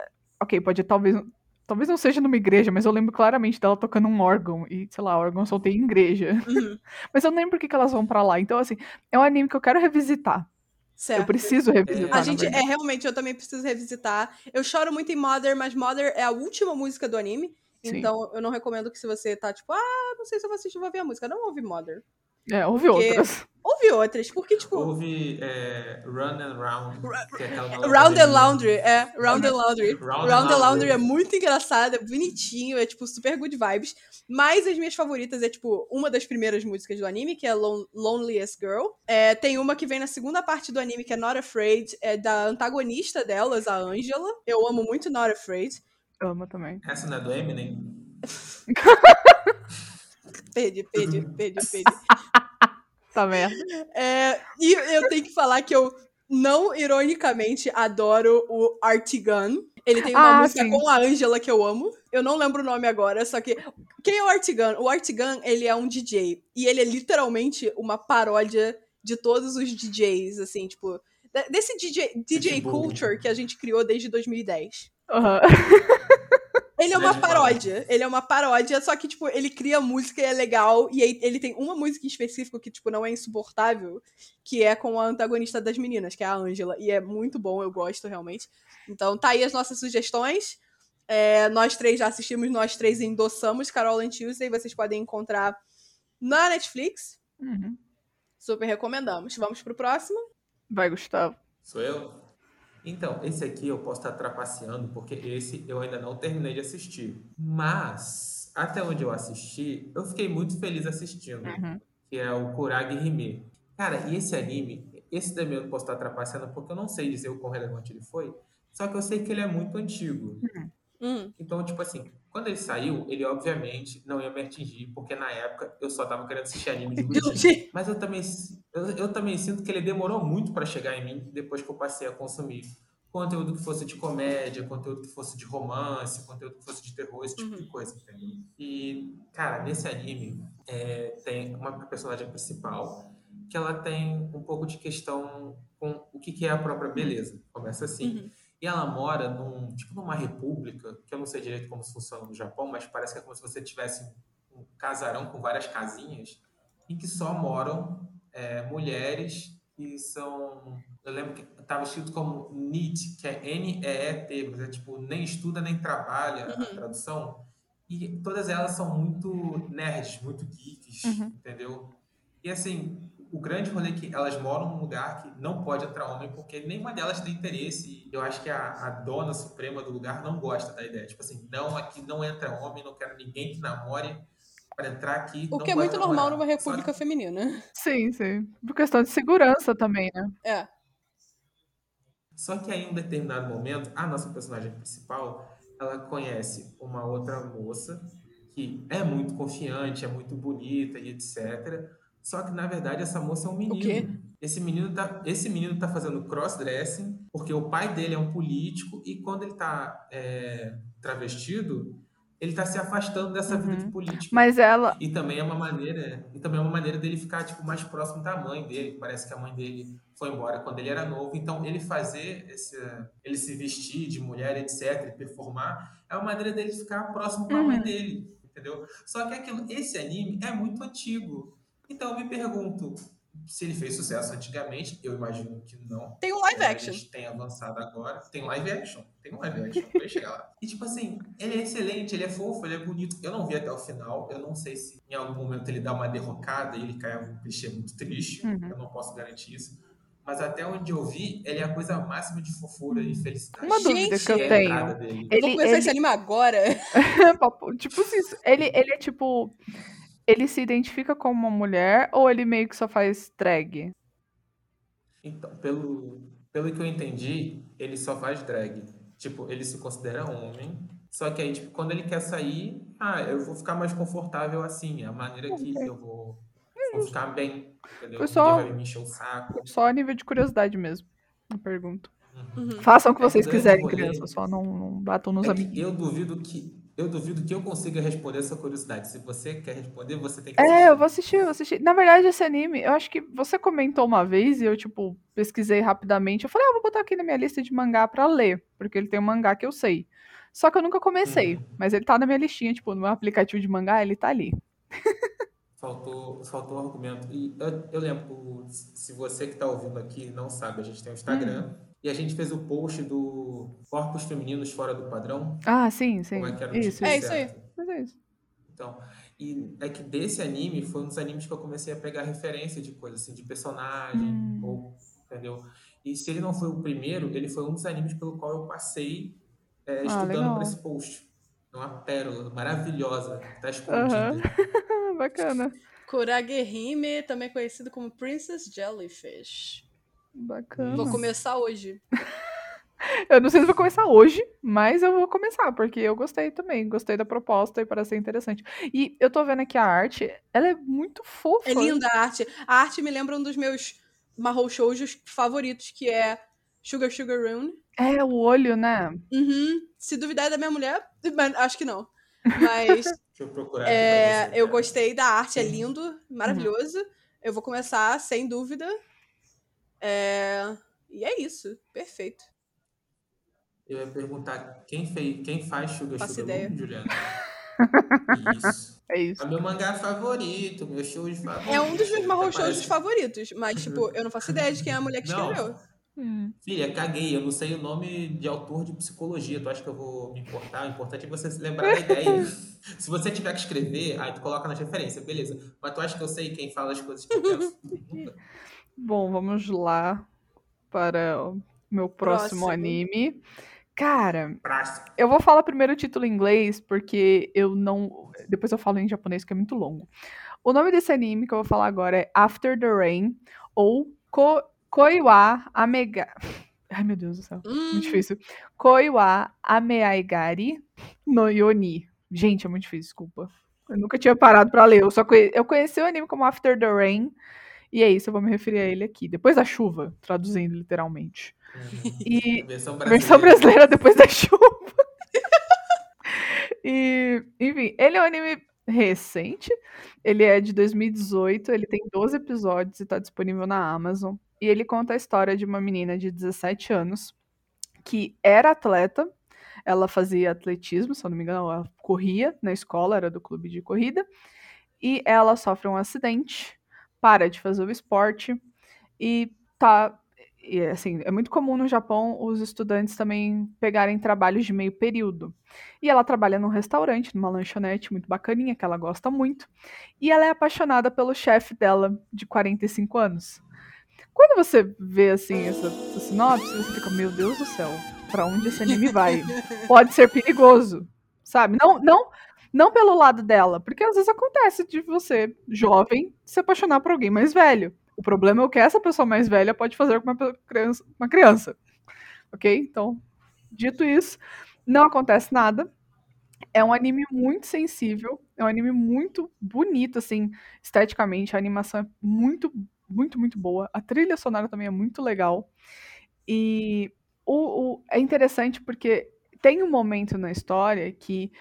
Ok, pode talvez. Talvez não seja numa igreja, mas eu lembro claramente dela tocando um órgão. E, sei lá, órgão só tem em igreja. Uhum. Mas eu não lembro por que elas vão pra lá. Então, assim, é um anime que eu quero revisitar. Certo. Eu preciso revisitar. A gente, é, realmente, eu também preciso revisitar. Eu choro muito em Mother, mas Mother é a última música do anime. Sim. Então, eu não recomendo que se você tá tipo, ah, não sei se eu vou assistir, vou ver a música. Não ouve Mother. É, houve porque- outras. Ouve outras, porque, tipo, houve é, Run and Round, que é Round and. Laundry, é, Round and Laundry. Round Round, and Laundry é muito engraçado, é bonitinho, é tipo super good vibes. Mas as minhas favoritas é tipo uma das primeiras músicas do anime, que é Lon Loneliest Girl. É, tem uma que vem na segunda parte do anime, que é Not Afraid, é da antagonista delas, a Angela. Eu amo muito Not Afraid. Amo também. Essa não é do Eminem? Perdi, perdi, perdi, perdi. Tá merda. É, e eu tenho que falar que eu não ironicamente adoro o Artigan. Ele tem uma Ah, música sim. com a Angela que eu amo. Eu não lembro o nome agora, só que. Quem é o Artigan? O Artigan, ele é um DJ. E ele é literalmente uma paródia de todos os DJs, assim, tipo. de- Desse DJ, DJ culture que a gente criou desde 2010. Aham. Ele é uma paródia. Ele é uma paródia, só que, tipo, ele cria música e é legal. E aí ele tem uma música em específico que, tipo, não é insuportável, que é com a antagonista das meninas, que é a Angela. E é muito bom, eu gosto realmente. Então, tá aí as nossas sugestões. É, nós três já assistimos, nós três endossamos Carol and Tuesday. Vocês podem encontrar na Netflix. Uhum. Super recomendamos. Vamos pro próximo. Vai, Gustavo. Sou eu? Então, esse aqui eu posso estar trapaceando, porque esse eu ainda não terminei de assistir. Mas, até onde eu assisti, eu fiquei muito feliz assistindo, Uhum. que é o Kurage Hime. Cara, e esse anime, esse também eu posso estar trapaceando, porque eu não sei dizer o quão relevante ele foi, só que eu sei que ele é muito antigo. Hum. Então, tipo assim, quando ele saiu, ele obviamente não ia me atingir, porque na época eu só tava querendo assistir anime de lutinha. Mas eu também, eu, eu também sinto que ele demorou muito para chegar em mim depois que eu passei a consumir conteúdo que fosse de comédia, conteúdo que fosse de romance, conteúdo que fosse de terror, esse tipo Uhum. de coisa, entendeu? E, cara, nesse anime é, tem uma personagem principal que ela tem um pouco de questão com o que, que é a própria beleza. Começa assim. Uhum. E ela mora num, tipo, numa república, que eu não sei direito como funciona no Japão, mas parece que é como se você tivesse um casarão com várias casinhas, em que só moram é, mulheres que são. Eu lembro que estava escrito como NEET, que é N-E-E-T, mas é tipo, nem estuda nem trabalha a Uhum. tradução. E todas elas são muito nerds, muito geeks, Uhum. entendeu? E assim, o grande rolê é que elas moram num lugar que não pode entrar homem, porque nenhuma delas tem interesse. E eu acho que a, a dona suprema do lugar não gosta da ideia. Tipo assim, não, aqui não entra homem, não quero ninguém que namore para entrar aqui. O não que é muito normal namorar. numa Só república feminina. Sim, sim. Por questão de segurança também, né? É. Só que aí, em um determinado momento, a nossa personagem principal, ela conhece uma outra moça que é muito confiante, é muito bonita e etc. Só que, na verdade, essa moça é um menino. quê? Esse menino tá, esse menino tá fazendo crossdressing porque o pai dele é um político e quando ele tá é, travestido, ele tá se afastando dessa vida Uhum. de político. Mas ela. E também é uma maneira, e também é uma maneira dele ficar tipo mais próximo da mãe dele. Parece que a mãe dele foi embora quando ele era novo, então ele fazer esse, ele se vestir de mulher, etc, e performar, é uma maneira dele ficar próximo da mãe Uhum. dele, entendeu? Só que aquilo, esse anime é muito antigo. Então eu me pergunto se ele fez sucesso antigamente, eu imagino que não. Tem um live action. A gente tem avançado agora. Tem live action. Tem um live action. Vai chegar lá. E tipo assim, ele é excelente, ele é fofo, ele é bonito. Eu não vi até o final. Eu não sei se em algum momento ele dá uma derrocada e ele cai um clichê muito triste. Uhum. Eu não posso garantir isso. Mas até onde eu vi, ele é a coisa máxima de fofura e felicidade. Uma dúvida que eu Gente, é tenho. entrada dele. Vou Ele, começar ele, esse anime agora. Tipo isso. Ele, ele é tipo. Ele se identifica como uma mulher ou ele meio que só faz drag? Então, pelo, pelo que eu entendi, ele só faz drag. Tipo, ele se considera homem. Só que aí, tipo, quando ele quer sair, ah, eu vou ficar mais confortável assim. É a maneira que eu vou, vou ficar bem. Entendeu? Foi só- vai me encher o saco. Só a nível de curiosidade mesmo. A pergunta. Uhum. Uhum. Façam o que É, vocês quiserem, crianças. Só não, não batam nos É amiguinhos. eu duvido que eu duvido que eu consiga responder essa curiosidade. Se você quer responder, você tem que É, assistir. eu vou assistir, eu vou assistir. Na verdade, esse anime, eu acho que você comentou uma vez e eu, tipo, pesquisei rapidamente. Eu falei, ah, vou botar aqui na minha lista de mangá pra ler, porque ele tem um mangá que eu sei. Só que eu nunca comecei, Uhum. mas ele tá na minha listinha, tipo, no meu aplicativo de mangá, ele tá ali. Faltou, faltou um argumento. E eu, eu lembro, se você que está ouvindo aqui não sabe, a gente tem o Instagram e a gente fez o post do Corpos Femininos Fora do Padrão. Ah, sim, sim. Como é que era o Isso, É isso aí. Mas é isso. Então, e é que desse anime foi um dos animes que eu comecei a pegar referência de coisa assim, de personagem, Hum. ou, entendeu? E se ele não foi o primeiro, ele foi um dos animes pelo qual eu passei é, estudando Ah, legal. para esse post. É uma pérola maravilhosa, tá escondida. Aham. Ah, bacana. Kuragehime, também conhecido como Princess Jellyfish. Bacana. Vou começar hoje. Eu não sei se vou começar hoje, mas eu vou começar, porque eu gostei também. Gostei da proposta e parece ser interessante. E eu tô vendo aqui a arte, ela é muito fofa. É linda a arte. A arte me lembra um dos meus Mahou Shoujos favoritos, que é Sugar Sugar Rune. É, o olho, né? Uhum. Se duvidar é da minha mulher, mas acho que não. Mas Deixa eu procurar é, você. eu cara. gostei da arte, é lindo, maravilhoso. Eu vou começar, sem dúvida. É, E é isso. Perfeito. Eu ia perguntar quem, fez, quem faz Sugar Faço Sugar ideia. Moon, Juliana? Isso. É isso. É meu mangá favorito, meu show favorito. É um dos meus Até Shoujos parece- favoritos, mas, tipo, eu não faço ideia de quem é a mulher que Não. escreveu. Hum. Filha, caguei, eu não sei o nome de autor de psicologia. Tu acha que eu vou me importar? O importante é você se lembrar da ideia. se você tiver que escrever, aí tu coloca na referência, beleza. Mas tu acha que eu sei quem fala as coisas que eu penso? Bom, vamos lá para o meu próximo, Próximo. anime. Cara, Prático. eu vou falar primeiro o título em inglês, porque eu não. Depois eu falo em japonês, que é muito longo. O nome desse anime que eu vou falar agora é After the Rain, ou Ko Koiwa Amega. Ai, meu Deus do céu. Hum, Muito difícil. Koiwa Ameaigari no Yoni. Gente, é muito difícil, desculpa. Eu nunca tinha parado pra ler. Eu só conhe... eu conheci o anime como After the Rain. E é isso, eu vou me referir a ele aqui. Depois da chuva, traduzindo literalmente. E Versão brasileira. versão brasileira depois da chuva. e, enfim, ele é um anime recente. Ele é de 2018, ele tem 12 episódios e tá disponível na Amazon. E ele conta a história de uma menina de 17 anos que era atleta. Ela fazia atletismo, se eu não me engano, ela corria na escola, era do clube de corrida. E ela sofre um acidente, para de fazer o esporte e tá e, assim, é muito comum no Japão os estudantes também pegarem trabalhos de meio período. E ela trabalha num restaurante, numa lanchonete muito bacaninha, que ela gosta muito. E ela é apaixonada pelo chefe dela, de 45 anos. Quando você vê, assim, essa, essa sinopse, você fica, meu Deus do céu, pra onde esse anime vai? Pode ser perigoso, sabe? Não, não, não pelo lado dela, porque às vezes acontece de você, jovem, se apaixonar por alguém mais velho. O problema é o que essa pessoa mais velha pode fazer com uma criança. Uma criança. Ok? Então, dito isso, não acontece nada. É um anime muito sensível, é um anime muito bonito, assim, esteticamente. A animação é muito, muito, muito boa. A trilha sonora também é muito legal. E o, o- é interessante porque tem um momento na história que.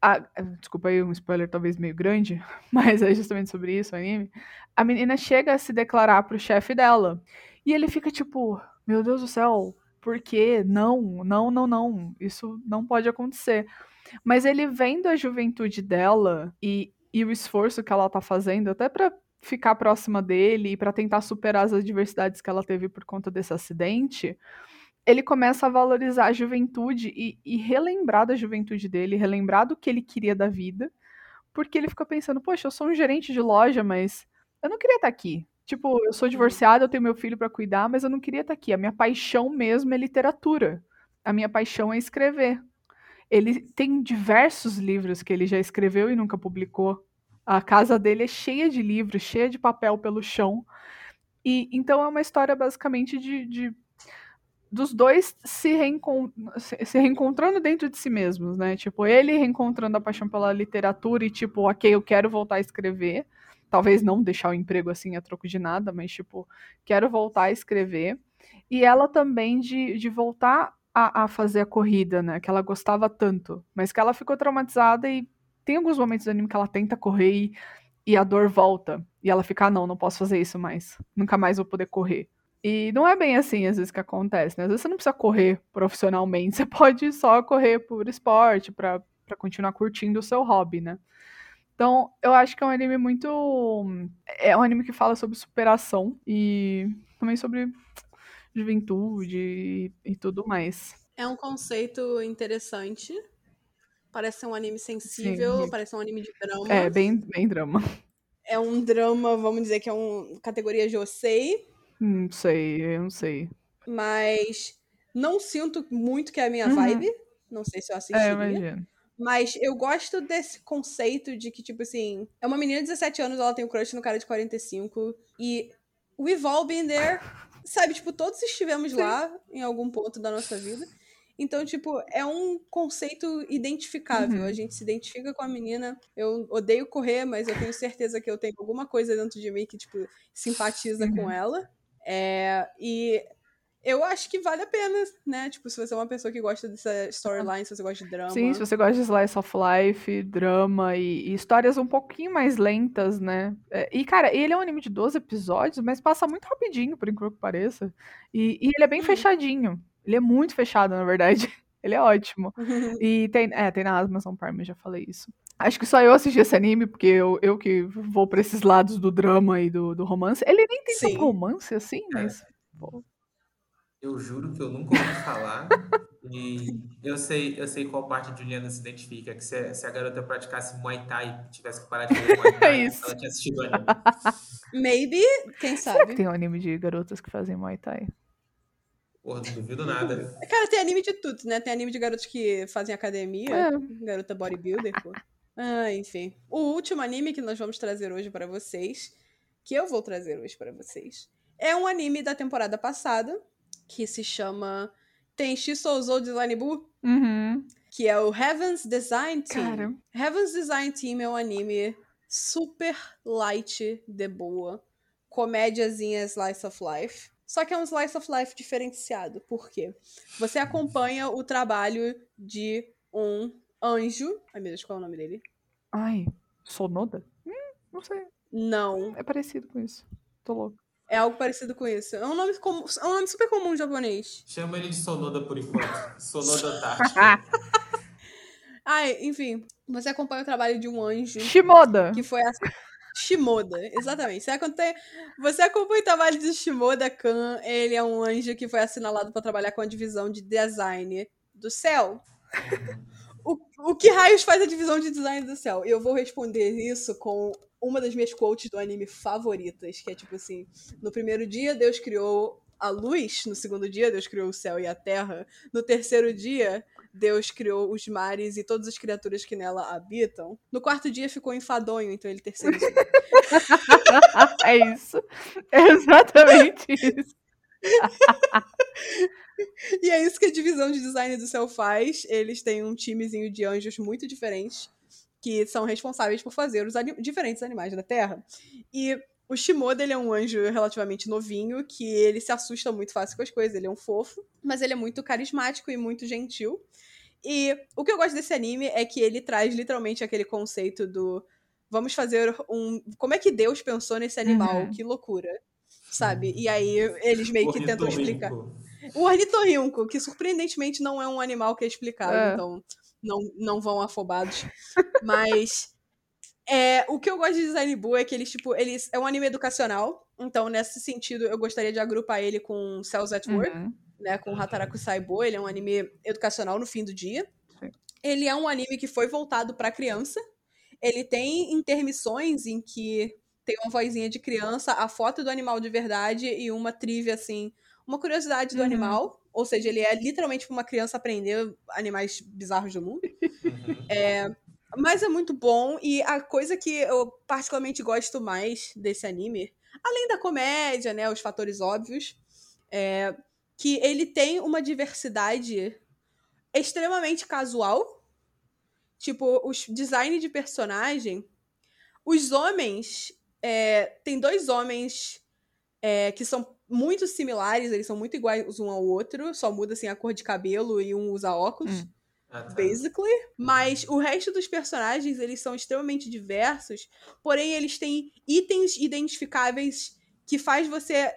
A- desculpa aí, um spoiler talvez meio grande, mas é justamente sobre isso o anime. A menina chega a se declarar pro chefe dela. E ele fica tipo: Meu Deus do céu, por quê? Não, não, não, não. Isso não pode acontecer. Mas ele vendo a juventude dela e, e o esforço que ela tá fazendo, até pra ficar próxima dele e pra tentar superar as adversidades que ela teve por conta desse acidente, ele começa a valorizar a juventude e, e relembrar da juventude dele, relembrar do que ele queria da vida, porque ele fica pensando, poxa, eu sou um gerente de loja, mas eu não queria estar aqui. Tipo, eu sou divorciada, eu tenho meu filho pra cuidar, mas eu não queria estar aqui. A minha paixão mesmo é literatura. A minha paixão é escrever. Ele tem diversos livros que ele já escreveu e nunca publicou. A casa dele é cheia de livros, cheia de papel pelo chão. E então é uma história basicamente de, de- dos dois se, se reencontrando dentro de si mesmos, né? Tipo, ele reencontrando a paixão pela literatura e tipo, ok, eu quero voltar a escrever. Talvez não deixar o emprego assim a troco de nada, mas tipo, quero voltar a escrever. E ela também de, de voltar a, a fazer a corrida, né? Que ela gostava tanto, mas que ela ficou traumatizada e tem alguns momentos do anime que ela tenta correr e, e a dor volta. E ela fica, ah, não, não posso fazer isso mais. Nunca mais vou poder correr. E não é bem assim, às vezes, que acontece, né? Às vezes você não precisa correr profissionalmente, você pode só correr por esporte, pra, pra continuar curtindo o seu hobby, né? Então, eu acho que é um anime muito. É um anime que fala sobre superação e também sobre juventude e, e tudo mais. É um conceito interessante. Parece ser um anime sensível, Sim. parece ser um anime de drama. É, bem, bem drama. É um drama, vamos dizer que é um categoria Josei, Não sei, eu não sei. mas não sinto muito que é a minha Uhum. vibe. Não sei se eu É, assistiria. imagina. Mas eu gosto desse conceito de que, tipo assim, é uma menina de 17 anos, ela tem um crush no cara de 45. E we've all been there. Sabe, tipo, todos estivemos lá em algum ponto da nossa vida. Então, tipo, é um conceito identificável. Uhum. A gente se identifica com a menina. Eu odeio correr, mas eu tenho certeza que eu tenho alguma coisa dentro de mim que, tipo, simpatiza com Uhum. ela. É, e eu acho que vale a pena, né? Tipo, se você é uma pessoa que gosta dessa storyline, se você gosta de drama. Sim, se você gosta de slice of life, drama e, e histórias um pouquinho mais lentas, né? É, e, cara, ele é um anime de 12 episódios, mas passa muito rapidinho, por incrível que pareça. E, e ele é bem Hum. fechadinho. Ele é muito fechado, na verdade. Ele é ótimo. E tem, é, tem na Amazon Prime, eu já falei isso. Acho que só eu assisti esse anime, porque eu, eu que vou pra esses lados do drama e do, do romance. Ele nem tem Sim. tanto romance assim, É. mas. pô, Eu juro que eu nunca ouvi falar. E eu sei, eu sei qual parte de Juliana se identifica, que se, se a garota praticasse Muay Thai, tivesse que parar de ver Muay Thai, É isso. ela tinha assistido o anime. Maybe, quem Será que sabe? tem um anime de garotas que fazem Muay Thai? Porra, não duvido nada. Cara, tem anime de tudo, né? Tem anime de garotos que fazem academia, É. garota bodybuilder, pô. Ah, enfim. O último anime que nós vamos trazer hoje pra vocês, que eu vou trazer hoje pra vocês, é um anime da temporada passada, que se chama Tenshi Souzou Design Buu, Uhum. que é o Heaven's Design Team. Cara. Heaven's Design Team é um anime super light de boa, comédiazinha slice of life. Só que é um slice of life diferenciado. Por quê? Você acompanha o trabalho de um anjo. Ai meu Deus, qual é o nome dele? Ai, Sonoda? Hum, não sei. Não. É parecido com isso. Tô louco. É algo parecido com isso. É um nome, comum, é um nome super comum em japonês. Chama ele de Sonoda por enquanto. Sonoda Tati. Ai, enfim. Você acompanha o trabalho de um anjo. Shimoda! que foi a Shimoda, exatamente. Você acompanha, você acompanha o trabalho de Shimoda Kan, ele é um anjo que foi assinalado para trabalhar com a divisão de design do céu. O, o que raios faz a divisão de design do céu? Eu vou responder isso com uma das minhas quotes do anime favoritas, que é tipo assim: no primeiro dia Deus criou a luz, no segundo dia Deus criou o céu e a terra, no terceiro dia Deus criou os mares e todas as criaturas que nela habitam. No quarto dia ficou enfadonho, então ele terceirizou. é isso. É exatamente isso. E é isso que a divisão de design do céu faz. Eles têm um timezinho de anjos muito diferentes que são responsáveis por fazer os ani- diferentes animais da Terra. E o Shimoda, ele é um anjo relativamente novinho, que ele se assusta muito fácil com as coisas, ele é um fofo, mas ele é muito carismático e muito gentil. E o que eu gosto desse anime é que ele traz literalmente aquele conceito do vamos fazer um. Como é que Deus pensou nesse animal? Uhum. Que loucura. Sabe? E aí eles meio que tentam explicar. O ornitorrinco, que surpreendentemente não é um animal que é explicado, É. então não, não vão afobados. Mas é, o que eu gosto de Design Buu é que eles, tipo, eles é um anime educacional. Então, nesse sentido, eu gostaria de agrupar ele com Cells at Work, Uhum. né? Com Hataraku Saibo. Ele é um anime educacional no fim do dia. Sim. Ele é um anime que foi voltado pra criança. Ele tem intermissões em que tem uma vozinha de criança, a foto do animal de verdade e uma trivia, assim, uma curiosidade do Uhum. animal. Ou seja, ele é literalmente pra uma criança aprender animais bizarros do mundo. Uhum. Mas é muito bom. E a coisa que eu particularmente gosto mais desse anime, além da comédia, né? Os fatores óbvios, é que ele tem uma diversidade extremamente casual. Tipo, os design de personagem. Os homens. É, tem dois homens é, que são muito similares, eles são muito iguais um ao outro, só muda assim a cor de cabelo e um usa óculos Hum. Ah, tá. basically. Mas o resto dos personagens, eles são extremamente diversos, porém eles têm itens identificáveis que faz você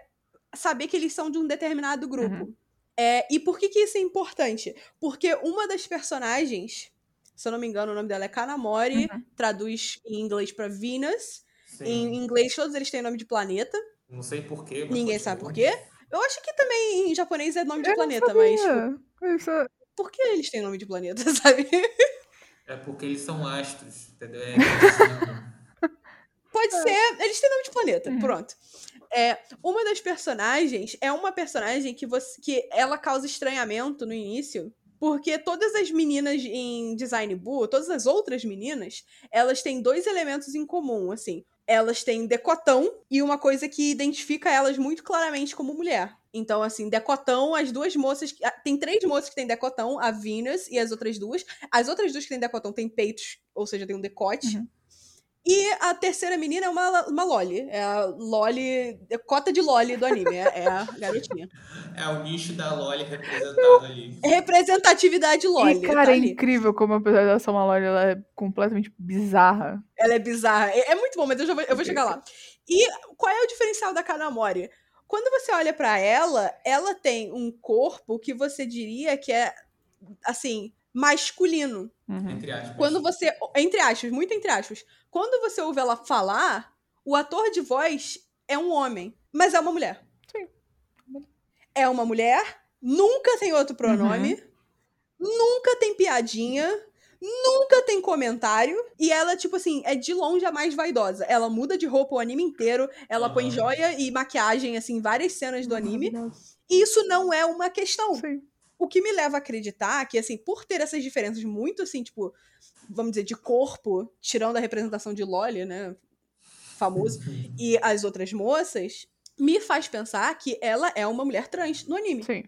saber que eles são de um determinado grupo. Uhum. É, e por que, que isso é importante? Porque uma das personagens, se eu não me engano, o nome dela é Kanamori, Uhum. traduz em inglês pra Venus. Sim. Em inglês, todos eles têm nome de planeta. Não sei porquê. Ninguém sabe por quê. Eu acho que também em japonês é nome de Eu planeta, mas tipo, é- por que eles têm nome de planeta, sabe? É porque eles são astros, entendeu? É, Pode ser. Eles têm nome de planeta. Uhum. Pronto. É, uma das personagens é uma personagem que você que ela causa estranhamento no início. Porque todas as meninas em Design Boo, todas as outras meninas, elas têm dois elementos em comum, assim. Elas têm decotão e uma coisa que identifica elas muito claramente como mulher. Então, assim, decotão, as duas moças. ah, Tem três moças que têm decotão, a Venus e as outras duas. As outras duas que têm decotão têm peitos, ou seja, tem um decote. Uhum. E a terceira menina é uma, uma Loli. É a Loli. É cota de Loli do anime. É, é a garotinha. é o nicho da Loli representado ali. Representatividade Loli. E, cara, tá é ali. incrível como apesar dela ser uma loja, ela é completamente bizarra. Ela é bizarra. É, é muito bom, mas eu, já vou, eu vou chegar lá. E qual é o diferencial da Kanamori? Quando você olha pra ela, ela tem um corpo que você diria que é, assim, masculino. Uhum. Entre aspas. Quando você. Entre aspas, muito entre aspas. Quando você ouve ela falar, o ator de voz é um homem, mas é uma mulher. Sim. é uma mulher, nunca tem outro pronome, uhum. nunca tem piadinha, nunca tem comentário. E ela, tipo assim, é de longe a mais vaidosa. Ela muda de roupa o anime inteiro, ela uhum. põe joia e maquiagem, assim, em várias cenas do anime. E isso não é uma questão. Sim. O que me leva a acreditar que, assim, por ter essas diferenças muito, assim, tipo, vamos dizer, de corpo, tirando a representação de Loli, né? Famoso, e as outras moças, me faz pensar que ela é uma mulher trans no anime. Sim.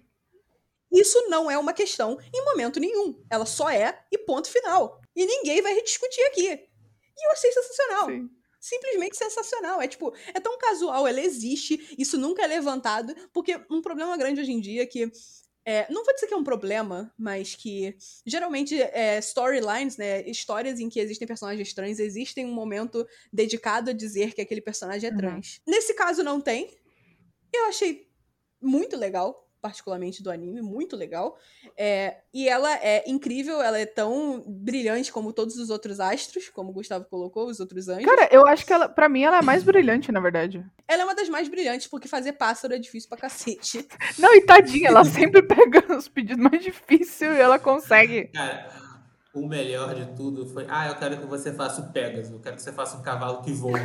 Isso não é uma questão em momento nenhum. Ela só é e ponto final. E ninguém vai rediscutir aqui. E eu achei sensacional. Sim. Simplesmente sensacional. É tipo, é tão casual, ela existe, isso nunca é levantado, porque um problema grande hoje em dia é que é, não vou dizer que é um problema, mas que geralmente é, storylines, né, histórias em que existem personagens trans, existem um momento dedicado a dizer que aquele personagem é trans. Uhum. Nesse caso não tem. Eu achei muito legal particularmente do anime, muito legal. É, e ela é incrível, ela é tão brilhante como todos os outros astros, como o Gustavo colocou, os outros anjos. Cara, eu acho que ela, pra mim, ela é mais brilhante, na verdade. Ela é uma das mais brilhantes, porque fazer pássaro é difícil pra cacete. Não, e tadinha, ela sempre pega os pedidos mais difíceis e ela consegue. Cara, o melhor de tudo foi: ah, eu quero que você faça o Pegasus, eu quero que você faça um cavalo que voe.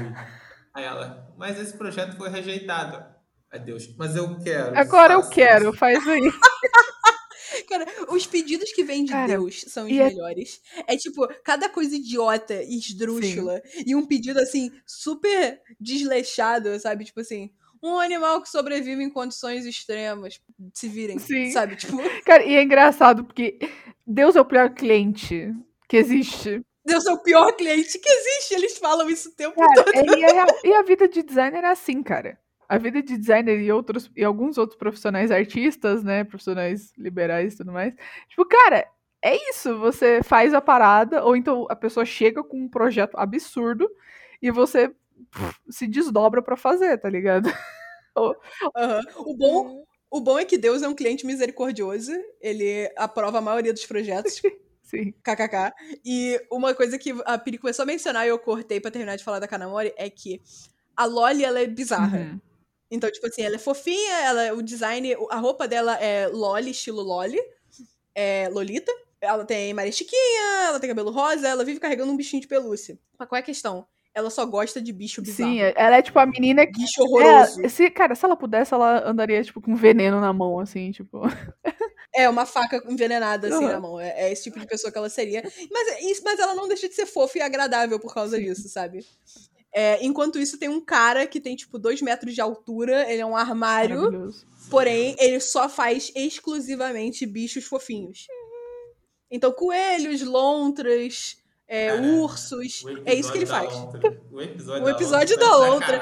Aí ela, mas esse projeto foi rejeitado. Adeus. Mas eu quero. Agora eu quero, isso. faz aí. Cara, os pedidos que vêm de Cara, Deus são os é melhores. É... é... tipo, cada coisa idiota e esdrúxula. Sim. E um pedido, assim, super desleixado, sabe? Tipo assim, um animal que sobrevive em condições extremas. Se virem, Sim. sabe? Tipo... Cara, e é engraçado porque Deus é o pior cliente que existe. Deus é o pior cliente que existe. Eles falam isso o tempo cara, todo. É, e, a, e a vida de designer é assim, cara a vida de designer e outros e alguns outros profissionais artistas, né, profissionais liberais e tudo mais. Tipo, cara, é isso, você faz a parada ou então a pessoa chega com um projeto absurdo e você pff, se desdobra para fazer, tá ligado? uhum. O bom o bom é que Deus é um cliente misericordioso, ele aprova a maioria dos projetos. Sim. KKK. E uma coisa que a Piri começou a mencionar e eu cortei pra terminar de falar da Kanamori é que a Loli, ela é bizarra. Uhum. Então, tipo assim, ela é fofinha, ela, o design, a roupa dela é loli, estilo loli, é Lolita. Ela tem Maria Chiquinha, ela tem cabelo rosa, ela vive carregando um bichinho de pelúcia. Mas qual é a questão? Ela só gosta de bicho bizarro. Sim, ela é tipo a menina que. Bicho horroroso. É, se, cara, se ela pudesse, ela andaria, tipo, com veneno na mão, assim, tipo. É, uma faca envenenada, assim, uhum. na mão. É, é, esse tipo de pessoa que ela seria. Mas, é mas ela não deixa de ser fofa e agradável por causa disso, sabe? É, enquanto isso, tem um cara que tem, tipo, dois metros de altura, ele é um armário. Porém, ele só faz exclusivamente bichos fofinhos. Então, coelhos, lontras, é, ursos. É isso que ele faz. O episódio, o episódio da Lontra.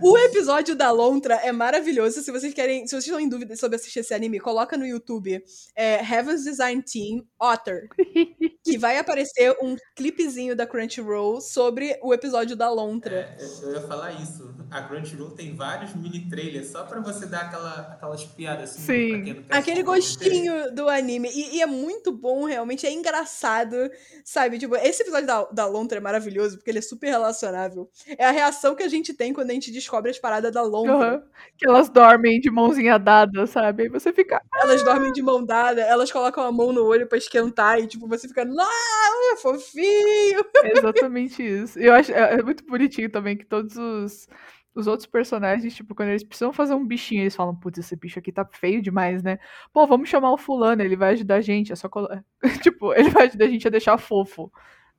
o episódio da Lontra é maravilhoso. Se vocês querem, se vocês estão em dúvida sobre assistir esse anime, coloca no YouTube é, Heaven's Design Team Otter. que vai aparecer um clipezinho da Crunchyroll sobre o episódio da Lontra. É, eu ia falar isso. A Crunchyroll tem vários mini trailers só pra você dar aquela, aquelas piadas assim. Sim. Aquele gostinho do anime. E, e, é muito bom, realmente. É engraçado, sabe? Tipo, esse episódio da, da Lontra é maravilhoso porque ele é super relacionável. É a reação que a gente tem quando a gente descobre as paradas da Lontra. Uhum. Que elas dormem de mãozinha dada, sabe? Aí você fica. Elas dormem de mão dada, elas colocam a mão no olho pra esquentar e, tipo, você fica. Ah, fofinho! É exatamente isso. Eu acho é, é muito bonitinho também que todos os os outros personagens, tipo, quando eles precisam fazer um bichinho, eles falam, putz, esse bicho aqui tá feio demais, né? Pô, vamos chamar o fulano, ele vai ajudar a gente, é só colo... tipo, ele vai ajudar a gente a deixar fofo,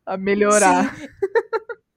a melhorar.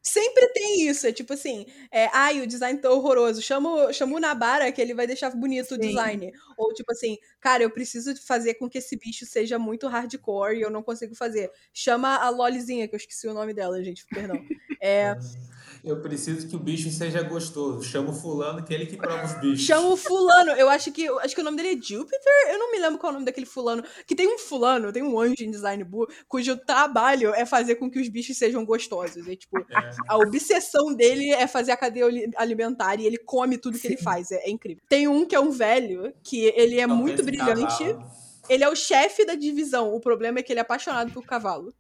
Sempre tem isso, é tipo assim, é, ai, o design tá horroroso, chama, chama o Nabara que ele vai deixar bonito Sim. o design. Ou tipo assim, cara, eu preciso fazer com que esse bicho seja muito hardcore e eu não consigo fazer. Chama a Lolizinha, que eu esqueci o nome dela, gente, perdão. É, eu preciso que o bicho seja gostoso. Chama o fulano, que é ele que prova os bichos. Chama o fulano. Eu acho que acho que o nome dele é Jupiter. Eu não me lembro qual é o nome daquele fulano. Que tem um fulano, tem um anjo em design bull, cujo trabalho é fazer com que os bichos sejam gostosos. É tipo, é. a obsessão dele é fazer a cadeia alimentar e ele come tudo Sim. que ele faz. É, é, incrível. Tem um que é um velho, que ele é muito brilhante. Cavalo. Ele é o chefe da divisão. O problema é que ele é apaixonado por cavalo.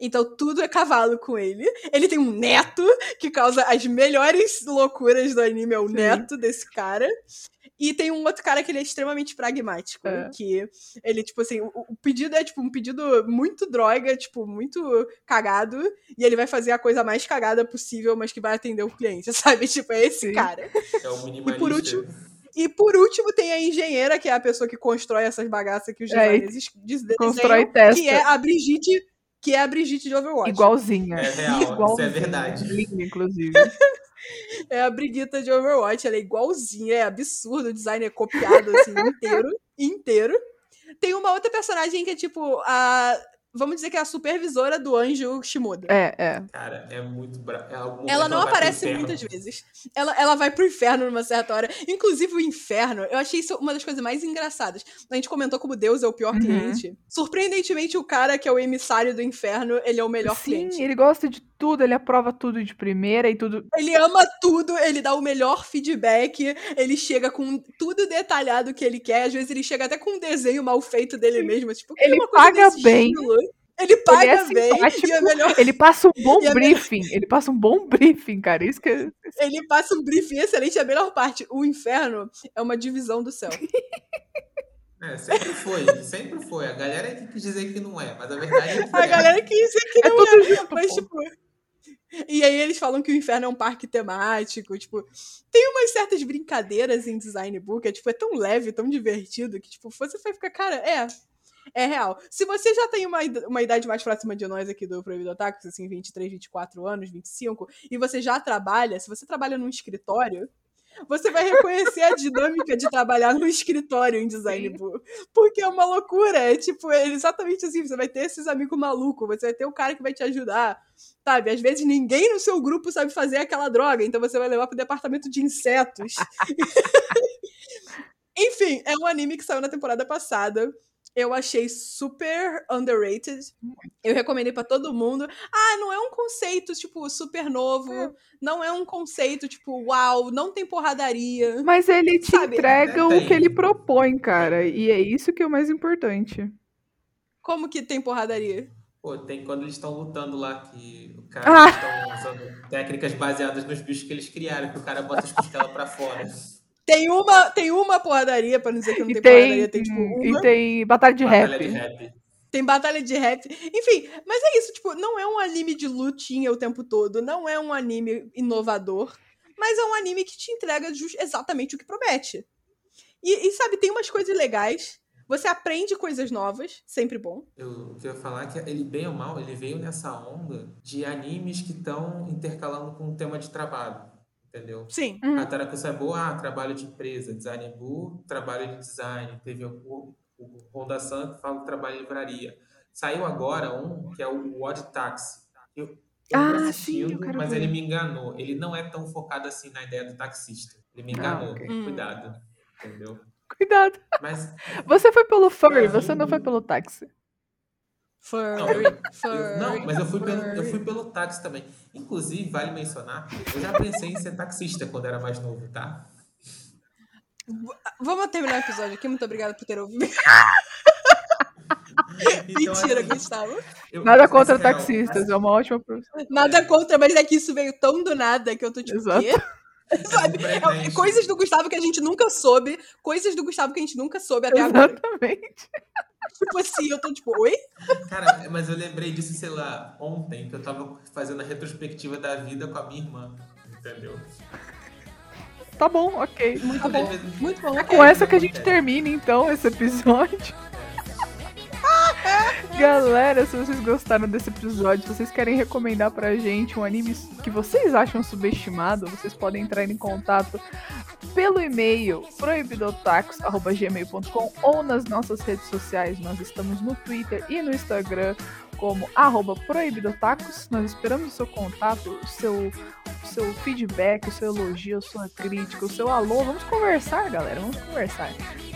Então tudo é cavalo com ele. Ele tem um neto que causa as melhores loucuras do anime, é o Sim. neto desse cara. E tem um outro cara que ele é extremamente pragmático. É. Que ele, tipo assim, o, o pedido é, tipo, um pedido muito droga, tipo, muito cagado. E ele vai fazer a coisa mais cagada possível, mas que vai atender o cliente, sabe? Tipo, é esse Sim. cara. É o minimalista. por último- E por último, tem a engenheira, que é a pessoa que constrói essas bagaças que os É, designers es- des- desenham, Constrói e testa. que é a Brigitte, que é a Brigitte de Overwatch. Igualzinha. É real, isso é Igualzinha. verdade. Linda, inclusive. É a Brigitte de Overwatch, ela é igualzinha, é absurdo, o design é copiado assim inteiro, inteiro. Tem uma outra personagem que é tipo a vamos dizer que é a supervisora do anjo Shimoda. É, é. Cara, é muito bravo. Ela não aparece muitas vezes. Ela, ela vai pro inferno numa certa hora. Inclusive, o inferno, eu achei isso uma das coisas mais engraçadas. A gente comentou como Deus é o pior Uhum. cliente. Surpreendentemente, o cara que é o emissário do inferno, ele é o melhor Sim, cliente. ele gosta de tudo, ele aprova tudo de primeira e tudo. Ele ama tudo, ele dá o melhor feedback, ele chega com tudo detalhado que ele quer. Às vezes ele chega até com um desenho mal feito dele mesmo. Tipo, Ele uma coisa paga desse bem. estilo. Ele paga é bem. E é melhor Ele passa um bom E a briefing. Ele passa um bom briefing, cara. Isso que é- Ele passa um briefing excelente. A melhor parte, o inferno é uma divisão do céu. É, sempre foi, sempre foi. A galera é que quis dizer que não é, mas a verdade é que A é. galera que isso aqui é não tudo junto. Mas, pô. tipo. E aí eles falam que o inferno é um parque temático, tipo, tem umas certas brincadeiras em design book, é, tipo, é tão leve, tão divertido, que, tipo, você vai ficar, cara, é, é real. Se você já tem uma, uma idade mais próxima de nós aqui do Proibido Otakus, assim, 23, 24 anos, 25, e você já trabalha, se você trabalha num escritório, você vai reconhecer a dinâmica de trabalhar num escritório em design Sim. book. Porque é uma loucura. É tipo, é exatamente assim. Você vai ter esses amigos malucos, você vai ter o cara que vai te ajudar. Sabe? Às vezes ninguém no seu grupo sabe fazer aquela droga, então você vai levar pro departamento de insetos. Enfim, é um anime que saiu na temporada passada. Eu achei super underrated. Eu recomendei pra todo mundo. Ah, não é um conceito, tipo, super novo. Não é um conceito, tipo, uau, não tem porradaria. Mas ele te Sabe, entrega o tem. que ele propõe, cara. E é isso que é o mais importante. Como que tem porradaria? Pô, tem quando eles estão lutando lá, que o cara Ah. estão usando técnicas baseadas nos bichos que eles criaram, que o cara bota as costelas pra fora. Tem uma, tem uma porradaria, pra não dizer que não E tem, tem, porradaria, tem tipo e uma. tem batalha de Batalha rap. de rap. Tem batalha de rap. Enfim, mas é isso, tipo, não é um anime de lutinha o tempo todo, não é um anime inovador, mas é um anime que te entrega exatamente o que promete. E, e, sabe, tem umas coisas legais, você aprende coisas novas, sempre bom. Eu, o que eu ia falar é que ele, bem ou mal, ele veio nessa onda de animes que estão intercalando com o tema de trabalho. Entendeu? Sim. Uhum. A Tarakusa é boa, ah, trabalho de empresa, design bu, trabalho de design. Teve o, o Honda San que fala que trabalho em livraria. Saiu agora um que é o Odd Taxi. Eu, eu Ah, sim, assistindo, eu quero mas ver. ele me enganou. Ele não é tão focado assim na ideia do taxista. Ele me enganou. ok. Hum. Cuidado. Entendeu? Cuidado. Mas Você foi pelo furry, você não foi pelo táxi. Furry, Não, eu- furry, Eu- não, mas eu fui, pelo, eu fui pelo táxi também. Inclusive, vale mencionar, eu já pensei em ser taxista quando era mais novo, tá? Vamos terminar o episódio aqui, muito obrigada por ter ouvido. Então, Mentira, assim, Gustavo. eu- Nada contra real, taxistas, é uma ótima profissão. Nada contra, mas é que isso veio tão do nada que eu tô tipo, Exato. Quê? Sabe? É- é coisas do Gustavo que a gente nunca soube, coisas do Gustavo que a gente nunca soube até agora. Exatamente. Tipo assim, eu tô tipo, oi? Cara, mas eu lembrei disso, sei lá, ontem, que eu tava fazendo a retrospectiva da vida com a minha irmã. Entendeu? Tá bom, ok. Muito bom, muito bom. É com essa que a gente termina, então, esse episódio. Galera, se vocês gostaram desse episódio, se vocês querem recomendar pra gente um anime que vocês acham subestimado, vocês podem entrar em contato pelo e-mail proibidotacos.gmail.com ou nas nossas redes sociais. Nós estamos no Twitter e no Instagram como arroba proibidotacos. Nós esperamos o seu contato, o seu, o seu feedback, o seu elogio, a sua crítica, o seu alô. Vamos conversar, galera. Vamos conversar.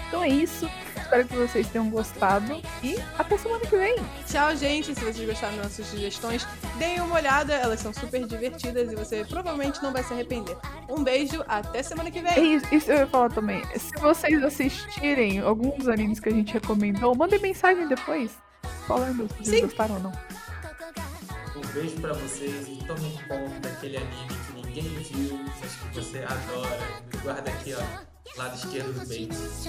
Então é isso. Espero que vocês tenham gostado e até semana que vem. Tchau, gente. Se vocês gostaram das nossas sugestões, deem uma olhada. Elas são super divertidas e você provavelmente não vai se arrepender. Um beijo, até semana que É vem. isso, isso eu ia falar também. Se vocês assistirem alguns dos animes que a gente recomendou, mandem mensagem depois. Falando se vocês Sim. gostaram ou não. Um beijo pra vocês e tomem conta daquele anime que ninguém ninguém viu, mas que você adora. Guarda aqui, ó, lado esquerdo do Bates.